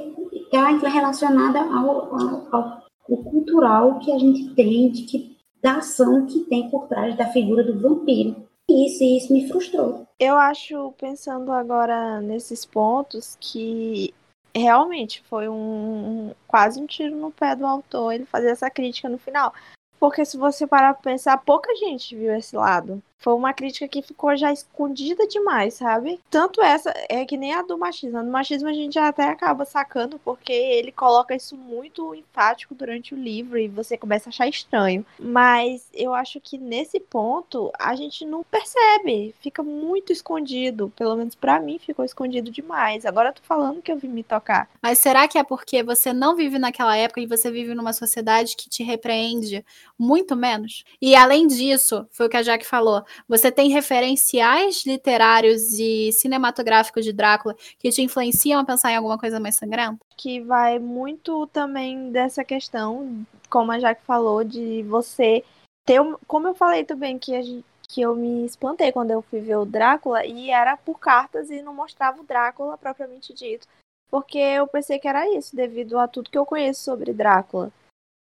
Speaker 2: está relacionada ao, ao, ao, ao cultural que a gente tem de que da ação que tem por trás da figura do vampiro. E isso, isso me frustrou.
Speaker 3: Eu acho, pensando agora nesses pontos, que realmente foi um quase um tiro no pé do autor ele fazer essa crítica no final. Porque se você parar pra pensar, pouca gente viu esse lado. Foi uma crítica que ficou já escondida demais, sabe? Tanto essa é que nem a do machismo. Do machismo a gente até acaba sacando porque ele coloca isso muito enfático durante o livro e você começa a achar estranho. Mas eu acho que nesse ponto a gente não percebe, fica muito escondido. Pelo menos para mim ficou escondido demais. Agora eu tô falando que eu vim me tocar.
Speaker 1: Mas será que é porque você não vive naquela época e você vive numa sociedade que te repreende muito menos? E além disso, foi o que a Jack falou você tem referenciais literários e cinematográficos de Drácula que te influenciam a pensar em alguma coisa mais sangrenta?
Speaker 3: Que vai muito também dessa questão, como a Jaque falou, de você ter. Como eu falei também, que a gente, que eu me espantei quando eu fui ver o Drácula e era por cartas e não mostrava o Drácula propriamente dito. Porque eu pensei que era isso, devido a tudo que eu conheço sobre Drácula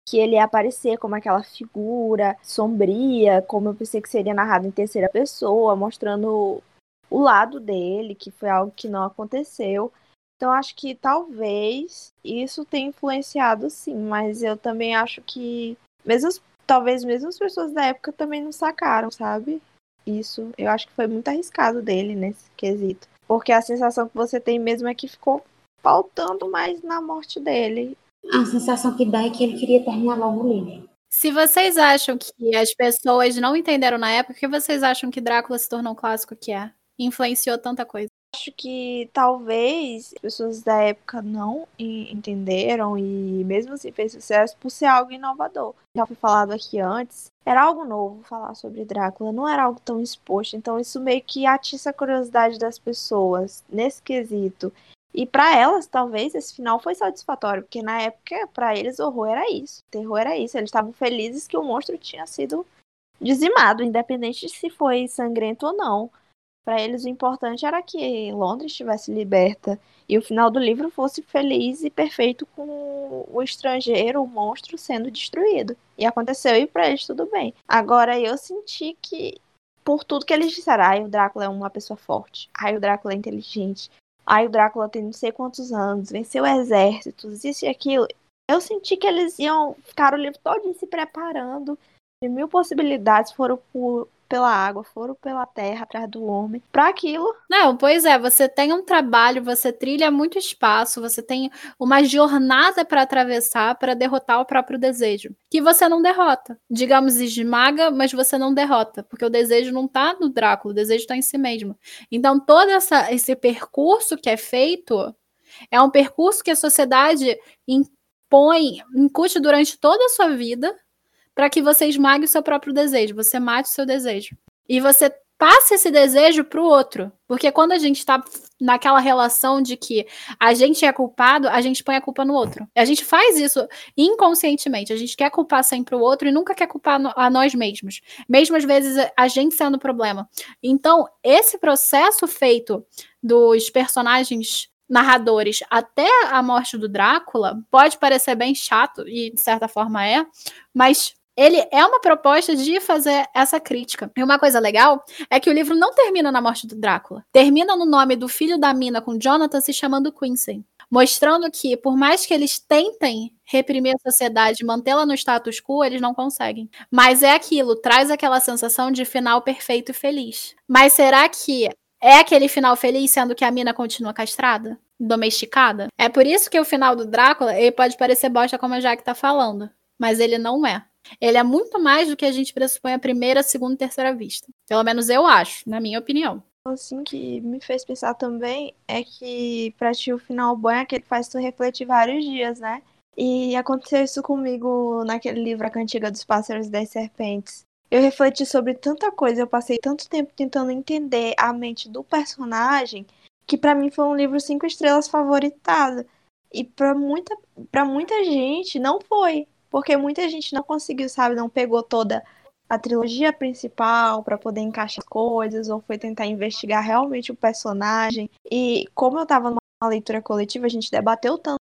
Speaker 3: que ele ia aparecer como aquela figura sombria, como eu pensei que seria narrado em terceira pessoa, mostrando o lado dele, que foi algo que não aconteceu. Então acho que talvez isso tenha influenciado sim, mas eu também acho que mesmo talvez mesmo as pessoas da época também não sacaram, sabe? Isso, eu acho que foi muito arriscado dele nesse quesito, porque a sensação que você tem mesmo é que ficou faltando mais na morte dele
Speaker 2: a sensação que dá é que ele queria terminar logo o livro.
Speaker 1: Se vocês acham que as pessoas não entenderam na época, o que vocês acham que Drácula se tornou um clássico que é? Influenciou tanta coisa.
Speaker 3: Acho que talvez as pessoas da época não entenderam e mesmo assim fez sucesso por ser algo inovador. Já foi falado aqui antes, era algo novo falar sobre Drácula, não era algo tão exposto, então isso meio que atiça a curiosidade das pessoas nesse quesito. E para elas, talvez, esse final foi satisfatório, porque na época, para eles, horror era isso. Terror era isso. Eles estavam felizes que o monstro tinha sido dizimado, independente de se foi sangrento ou não. Para eles, o importante era que Londres estivesse liberta e o final do livro fosse feliz e perfeito com o estrangeiro, o monstro, sendo destruído. E aconteceu e para eles tudo bem. Agora, eu senti que, por tudo que eles disseram, ai, o Drácula é uma pessoa forte, ai, o Drácula é inteligente, Aí o Drácula tem não sei quantos anos, venceu exércitos, isso e aquilo. Eu senti que eles iam ficar o livro todo se preparando. De mil possibilidades foram por, pela água, foram pela terra atrás do homem, para aquilo.
Speaker 1: Não, pois é, você tem um trabalho, você trilha muito espaço, você tem uma jornada para atravessar para derrotar o próprio desejo, que você não derrota. Digamos, esmaga, mas você não derrota, porque o desejo não tá no Drácula, o desejo está em si mesmo. Então, todo essa, esse percurso que é feito é um percurso que a sociedade impõe, incute durante toda a sua vida para que você esmague o seu próprio desejo, você mate o seu desejo. E você passe esse desejo para o outro. Porque quando a gente está naquela relação de que a gente é culpado, a gente põe a culpa no outro. A gente faz isso inconscientemente. A gente quer culpar sempre o outro e nunca quer culpar a nós mesmos. Mesmo às vezes a gente sendo o problema. Então, esse processo feito dos personagens narradores até a morte do Drácula pode parecer bem chato, e de certa forma é, mas ele é uma proposta de fazer essa crítica. E uma coisa legal é que o livro não termina na morte do Drácula. Termina no nome do filho da mina com Jonathan se chamando Quincy. Mostrando que, por mais que eles tentem reprimir a sociedade mantê-la no status quo, eles não conseguem. Mas é aquilo, traz aquela sensação de final perfeito e feliz. Mas será que é aquele final feliz sendo que a mina continua castrada? Domesticada? É por isso que o final do Drácula ele pode parecer bosta, como a Jaque tá falando. Mas ele não é. Ele é muito mais do que a gente pressupõe a primeira, segunda e terceira vista. Pelo menos eu acho, na minha opinião.
Speaker 3: Assim que me fez pensar também é que pra ti o final bom é aquele que faz tu refletir vários dias, né? E aconteceu isso comigo naquele livro A Cantiga dos Pássaros e das Serpentes. Eu refleti sobre tanta coisa, eu passei tanto tempo tentando entender a mente do personagem, que para mim foi um livro cinco estrelas favoritado. E para muita, pra muita gente não foi. Porque muita gente não conseguiu, sabe? Não pegou toda a trilogia principal para poder encaixar as coisas, ou foi tentar investigar realmente o personagem. E como eu tava numa leitura coletiva, a gente debateu tanto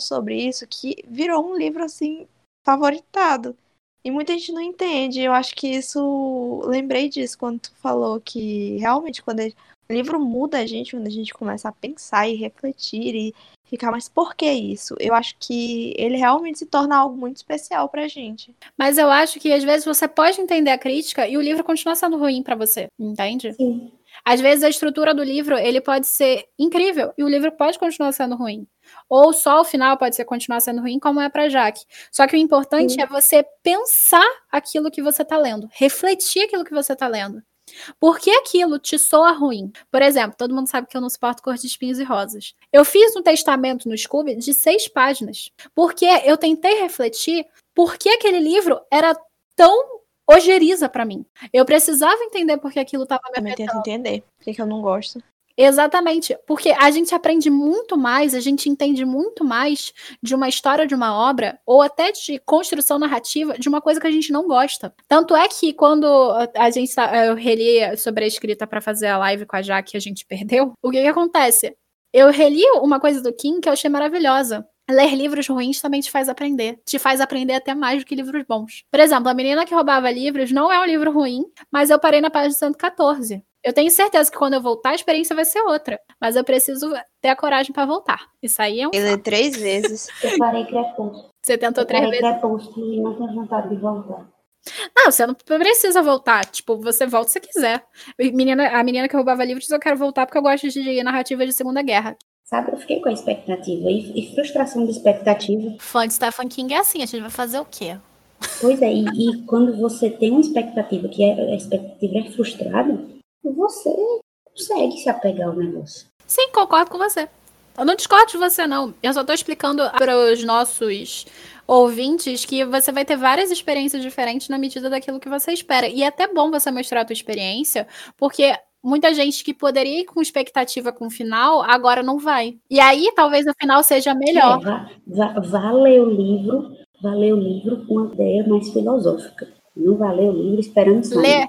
Speaker 3: sobre isso que virou um livro assim favoritado. E muita gente não entende. Eu acho que isso. Lembrei disso quando tu falou que realmente quando livro muda a gente, quando a gente começa a pensar e refletir e ficar, mas por que isso? Eu acho que ele realmente se torna algo muito especial pra gente.
Speaker 1: Mas eu acho que às vezes você pode entender a crítica e o livro continua sendo ruim para você, entende?
Speaker 2: Sim.
Speaker 1: Às vezes a estrutura do livro, ele pode ser incrível e o livro pode continuar sendo ruim. Ou só o final pode ser continuar sendo ruim, como é para Jaque. Só que o importante Sim. é você pensar aquilo que você tá lendo, refletir aquilo que você tá lendo. Por que aquilo te soa ruim? Por exemplo, todo mundo sabe que eu não suporto cor de espinhos e rosas. Eu fiz um testamento no Scooby de seis páginas, porque eu tentei refletir por que aquele livro era tão ojeriza para mim. Eu precisava entender por que aquilo estava me
Speaker 3: afetando. Eu tento entender por que eu não gosto.
Speaker 1: Exatamente, porque a gente aprende muito mais, a gente entende muito mais de uma história de uma obra, ou até de construção narrativa, de uma coisa que a gente não gosta. Tanto é que quando a gente tá, eu reli sobre a escrita para fazer a live com a Jaque que a gente perdeu, o que, que acontece? Eu reli uma coisa do Kim que eu achei maravilhosa. Ler livros ruins também te faz aprender. Te faz aprender até mais do que livros bons. Por exemplo, A Menina que Roubava Livros não é um livro ruim, mas eu parei na página 114. Eu tenho certeza que quando eu voltar, a experiência vai ser outra. Mas eu preciso ter a coragem para voltar. Isso aí é um.
Speaker 3: Eu três vezes.
Speaker 2: Eu parei Crepúsculo.
Speaker 1: Você tentou eu três vezes?
Speaker 2: Crepúsculo e não tenho vontade de voltar.
Speaker 1: Não, você não precisa voltar. Tipo, você volta se quiser. Menina, a menina que roubava livros, eu quero voltar porque eu gosto de narrativa de Segunda Guerra.
Speaker 2: Sabe, eu fiquei com a expectativa e, e frustração de expectativa.
Speaker 1: Fã de Stephen King é assim, a gente vai fazer o quê?
Speaker 2: Pois é, e, e quando você tem uma expectativa que é, a expectativa é frustrada, você consegue se apegar ao negócio.
Speaker 1: Sim, concordo com você. Eu não discordo de você, não. Eu só tô explicando para os nossos ouvintes que você vai ter várias experiências diferentes na medida daquilo que você espera. E é até bom você mostrar a tua experiência, porque muita gente que poderia ir com expectativa com o final, agora não vai. E aí, talvez o final seja melhor. É,
Speaker 2: vá, vá ler o livro, vá ler o livro com uma ideia mais filosófica. Não vá ler o livro esperando sair.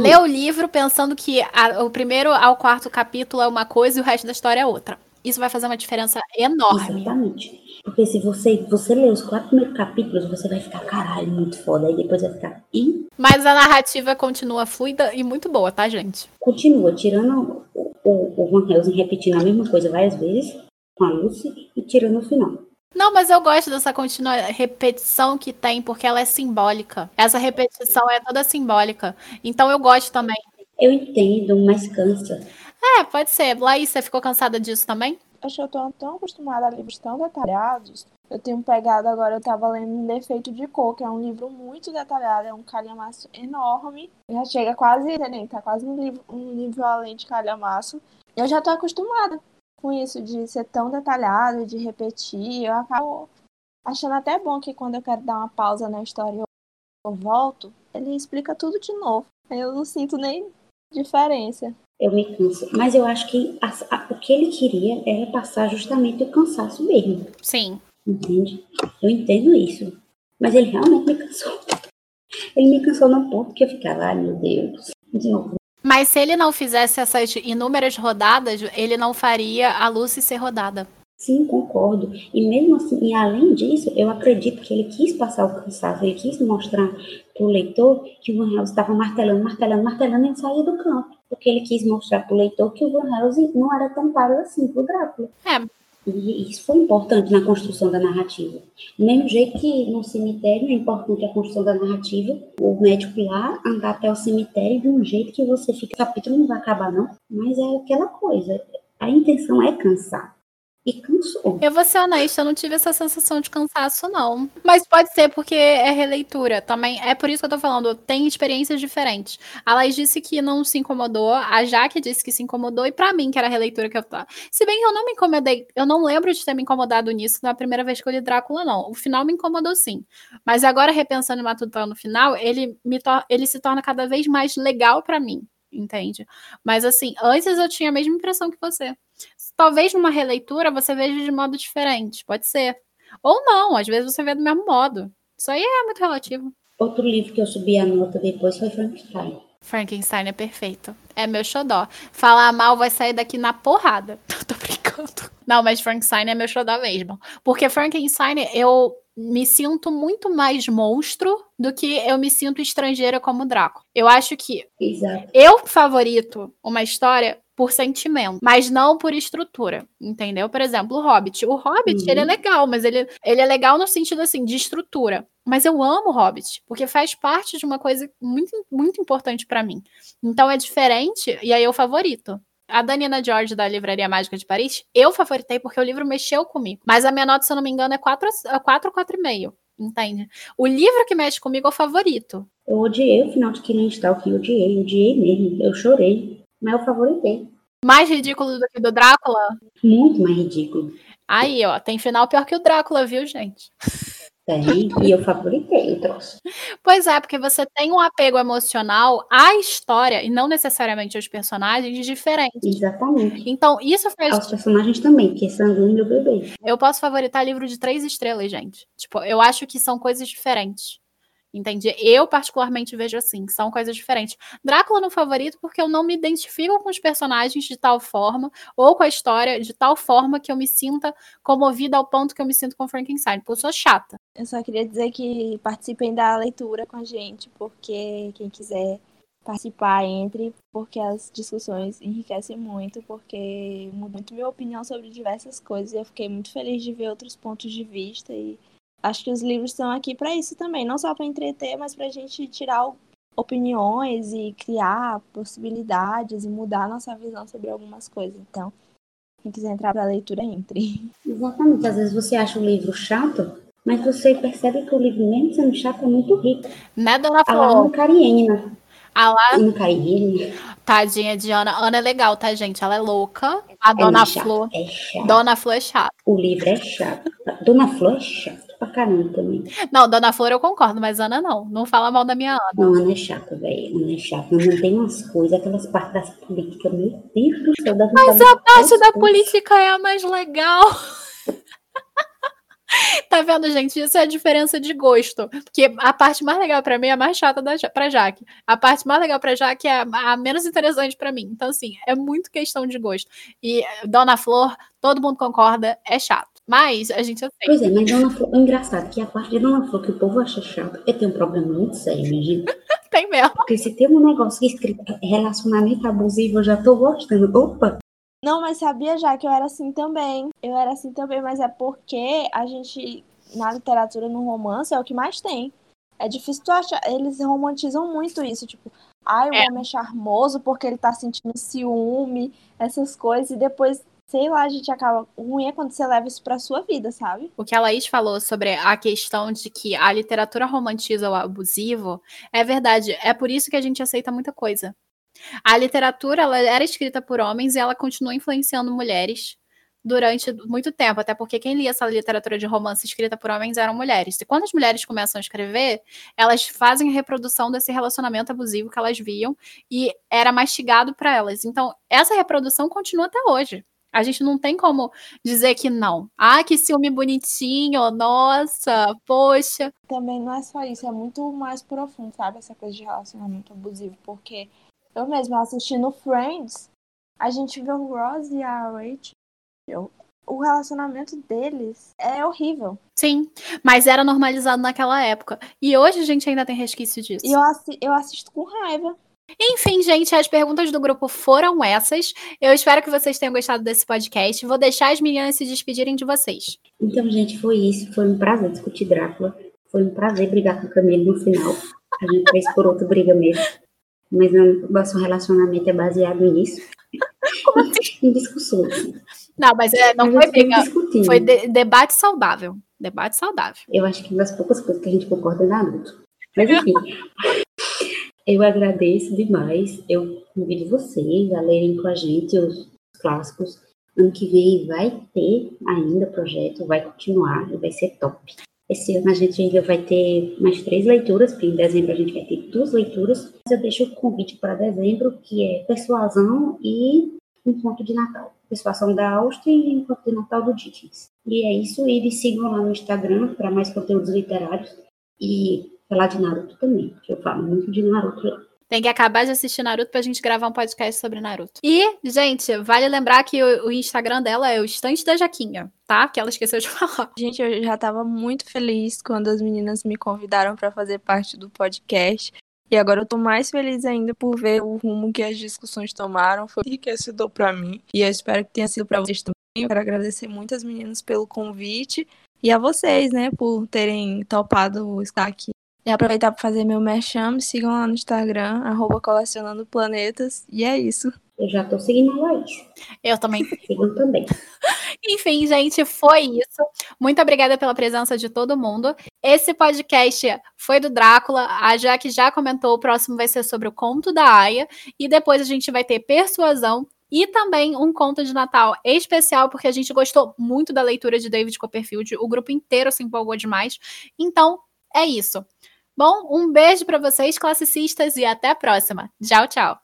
Speaker 1: Lê o livro pensando que a, o primeiro ao quarto capítulo é uma coisa e o resto da história é outra. Isso vai fazer uma diferença enorme.
Speaker 2: Exatamente. Porque se você, você ler os quatro primeiros capítulos, você vai ficar, caralho, muito foda. Aí depois vai ficar. Ih.
Speaker 1: Mas a narrativa continua fluida e muito boa, tá, gente?
Speaker 2: Continua, tirando o, o, o Van Helsing repetindo a mesma coisa várias vezes com a Lucy e tirando o final.
Speaker 1: Não, mas eu gosto dessa continua repetição que tem, porque ela é simbólica. Essa repetição é toda simbólica. Então eu gosto também.
Speaker 2: Eu entendo, mas cansa.
Speaker 1: É, pode ser. Laís, você ficou cansada disso também?
Speaker 3: Acho que eu tô tão acostumada a livros tão detalhados. Eu tenho pegado agora, eu tava lendo Defeito de Cor, que é um livro muito detalhado, é um calhamaço enorme. Já chega quase, né, tá quase um, livro, um nível além de calhamaço. Eu já tô acostumada com isso de ser tão detalhado, de repetir, eu acabo achando até bom que quando eu quero dar uma pausa na história eu volto, ele explica tudo de novo. Eu não sinto nem diferença.
Speaker 2: Eu me canso. Mas eu acho que a, a, o que ele queria era passar justamente o cansaço mesmo.
Speaker 1: Sim.
Speaker 2: Entende? Eu entendo isso. Mas ele realmente me cansou. Ele me cansou no ponto que eu ficava, ai meu Deus, de novo,
Speaker 1: mas se ele não fizesse essas inúmeras rodadas, ele não faria a Lucy ser rodada.
Speaker 2: Sim, concordo. E mesmo assim, e além disso, eu acredito que ele quis passar o cansaço, ele quis mostrar para o leitor que o Van Helsing estava martelando, martelando, martelando e ele saía do campo. Porque ele quis mostrar para o leitor que o Van Helsing não era tão páreo assim para o Drácula.
Speaker 1: É.
Speaker 2: E isso foi importante na construção da narrativa. Do mesmo jeito que no cemitério é importante a construção da narrativa, o médico lá andar até o cemitério de um jeito que você fica, o capítulo não vai acabar não, mas é aquela coisa, a intenção é cansar e cansou.
Speaker 1: Eu vou ser honesta, eu não tive essa sensação de cansaço, não. Mas pode ser porque é releitura também. É por isso que eu tô falando, tem experiências diferentes. A Laís disse que não se incomodou, a Jaque disse que se incomodou, e para mim, que era a releitura que eu tava. Se bem que eu não me incomodei, eu não lembro de ter me incomodado nisso na primeira vez que eu li Drácula, não. O final me incomodou sim. Mas agora, repensando em Matutão no final, ele, me ele se torna cada vez mais legal para mim entende? Mas assim, antes eu tinha a mesma impressão que você. Talvez numa releitura você veja de modo diferente, pode ser. Ou não, às vezes você vê do mesmo modo. Isso aí é muito relativo.
Speaker 2: Outro livro que eu subi a nota depois foi Frankenstein.
Speaker 1: Frankenstein é perfeito. É meu xodó. Falar mal vai sair daqui na porrada. Tô brincando. Não, mas Frankenstein é meu xodó mesmo. Porque Frankenstein, eu me sinto muito mais monstro do que eu me sinto estrangeira como Draco. Eu acho que
Speaker 2: Exato.
Speaker 1: eu favorito uma história por sentimento, mas não por estrutura, entendeu? Por exemplo, o Hobbit. O Hobbit, uhum. ele é legal, mas ele, ele é legal no sentido, assim, de estrutura. Mas eu amo o Hobbit, porque faz parte de uma coisa muito, muito importante para mim. Então é diferente, e aí eu favorito. A Danina George, da Livraria Mágica de Paris, eu favoritei porque o livro mexeu comigo. Mas a minha nota, se eu não me engano, é 4, 4 4,5. Entende? O livro que mexe comigo é o favorito.
Speaker 2: Eu odiei o final de Killing Stalk, eu odiei, odiei mesmo. Eu chorei mas eu favoritei.
Speaker 1: Mais ridículo do que do Drácula?
Speaker 2: Muito mais ridículo.
Speaker 1: Aí, ó, tem final pior que o Drácula, viu, gente?
Speaker 2: Tem, e eu favoritei o troço.
Speaker 1: Pois é, porque você tem um apego emocional à história e não necessariamente aos personagens diferentes.
Speaker 2: Exatamente.
Speaker 1: Então, isso faz.
Speaker 2: Aos personagens também, que são o meu bebê.
Speaker 1: Eu posso favoritar livro de três estrelas, gente. Tipo, eu acho que são coisas diferentes. Entende? Eu, particularmente, vejo assim, são coisas diferentes. Drácula no favorito, porque eu não me identifico com os personagens de tal forma, ou com a história de tal forma que eu me sinta comovida ao ponto que eu me sinto com Frankenstein, porque eu sou chata.
Speaker 3: Eu só queria dizer que participem da leitura com a gente, porque quem quiser participar, entre, porque as discussões enriquecem muito, porque muda muito minha opinião sobre diversas coisas. E eu fiquei muito feliz de ver outros pontos de vista e acho que os livros estão aqui para isso também, não só para entreter, mas para a gente tirar opiniões e criar possibilidades e mudar a nossa visão sobre algumas coisas. Então, quem quiser entrar para a leitura, entre.
Speaker 2: Exatamente. Às vezes você acha o livro chato, mas você percebe que o livro, mesmo sendo chato, é muito rico.
Speaker 1: Né, Dona Flor?
Speaker 2: A Ana Cariena.
Speaker 1: A lá... Tadinha de Ana. Ana é legal, tá, gente? Ela é louca. A Dona
Speaker 2: é
Speaker 1: Flor.
Speaker 2: É chato.
Speaker 1: Dona Flor é chata.
Speaker 2: O livro é chato. Dona Flor é chata pra caramba também.
Speaker 1: Não, Dona Flor eu concordo, mas Ana não. Não fala mal da minha Ana.
Speaker 2: Não, Ana é chata, velho. Ana é chata. Não tem umas coisas, aquelas partes das políticas, meu Deus do céu.
Speaker 1: Mas a parte da política é a mais legal. Tá vendo, gente? Isso é a diferença de gosto. Porque a parte mais legal para mim é a mais chata da, pra Jaque. A parte mais legal pra Jaque é a, a menos interessante para mim. Então, assim, é muito questão de gosto. E Dona Flor, todo mundo concorda, é chato. Mas a gente aceita.
Speaker 2: Pois é, mas Dona Flor, é engraçado que a parte de Dona Flor que o povo acha chato é ter um problema muito sério, gente.
Speaker 1: tem mesmo.
Speaker 2: Porque se tem um negócio escrito relacionamento abusivo, eu já tô gostando. Opa!
Speaker 3: Não, mas sabia já que eu era assim também. Eu era assim também, mas é porque a gente, na literatura, no romance, é o que mais tem. É difícil tu achar. Eles romantizam muito isso, tipo, ai, o é. homem é charmoso porque ele tá sentindo ciúme, essas coisas, e depois, sei lá, a gente acaba. Ruim é quando você leva isso pra sua vida, sabe?
Speaker 1: O que a Laís falou sobre a questão de que a literatura romantiza o abusivo é verdade. É por isso que a gente aceita muita coisa. A literatura ela era escrita por homens e ela continua influenciando mulheres durante muito tempo, até porque quem lia essa literatura de romance escrita por homens eram mulheres. E quando as mulheres começam a escrever, elas fazem a reprodução desse relacionamento abusivo que elas viam e era mastigado para elas. Então, essa reprodução continua até hoje. A gente não tem como dizer que não. Ah, que ciúme bonitinho, nossa, poxa.
Speaker 3: Também não é só isso, é muito mais profundo, sabe? Essa coisa de relacionamento abusivo, porque eu mesma assistindo Friends, a gente vê o Ross e a Rachel o relacionamento deles é horrível.
Speaker 1: Sim, mas era normalizado naquela época. E hoje a gente ainda tem resquício disso.
Speaker 3: E eu, assi eu assisto com raiva.
Speaker 1: Enfim, gente, as perguntas do grupo foram essas. Eu espero que vocês tenham gostado desse podcast. Vou deixar as meninas se despedirem de vocês.
Speaker 2: Então, gente, foi isso. Foi um prazer discutir Drácula. Foi um prazer brigar com o Camilo no final. A gente fez por outra briga mesmo. Mas o nosso relacionamento é baseado nisso. Como assim? Em discussões.
Speaker 1: Não, mas é, não foi briga. Foi de, debate saudável. Debate saudável.
Speaker 2: Eu acho que uma das poucas coisas que a gente concorda é Naruto. Mas enfim. eu agradeço demais. Eu convido vocês a lerem com a gente os clássicos. Ano que vem vai ter ainda projeto, vai continuar e vai ser top. Esse ano a gente ainda vai ter mais três leituras, porque em dezembro a gente vai ter duas leituras. Eu deixo o convite para dezembro, que é Persuasão e Encontro de Natal. Persuasão da Áustria e Encontro de Natal do Dickens. E é isso, e me sigam lá no Instagram para mais conteúdos literários e falar de Naruto também, que eu falo muito de Naruto lá.
Speaker 1: Tem que acabar de assistir Naruto pra gente gravar um podcast sobre Naruto. E, gente, vale lembrar que o, o Instagram dela é o Estante da Jaquinha, tá? Que ela esqueceu de falar.
Speaker 3: Gente, eu já tava muito feliz quando as meninas me convidaram para fazer parte do podcast. E agora eu tô mais feliz ainda por ver o rumo que as discussões tomaram. Foi enriquecedor para mim. E eu espero que tenha sido para vocês também. Eu quero agradecer muito as meninas pelo convite. E a vocês, né, por terem topado estar aqui e aproveitar para fazer meu merchan, me sigam lá no Instagram, arroba colecionando planetas. E é isso.
Speaker 2: Eu já tô seguindo a Laís.
Speaker 1: Eu também.
Speaker 2: Sigam também.
Speaker 1: Enfim, gente, foi isso. Muito obrigada pela presença de todo mundo. Esse podcast foi do Drácula. A Jaque já comentou, o próximo vai ser sobre o conto da Aya. E depois a gente vai ter Persuasão, e também um conto de Natal especial, porque a gente gostou muito da leitura de David Copperfield, o grupo inteiro se empolgou demais. Então, é isso. Bom, um beijo para vocês, classicistas, e até a próxima. Tchau, tchau.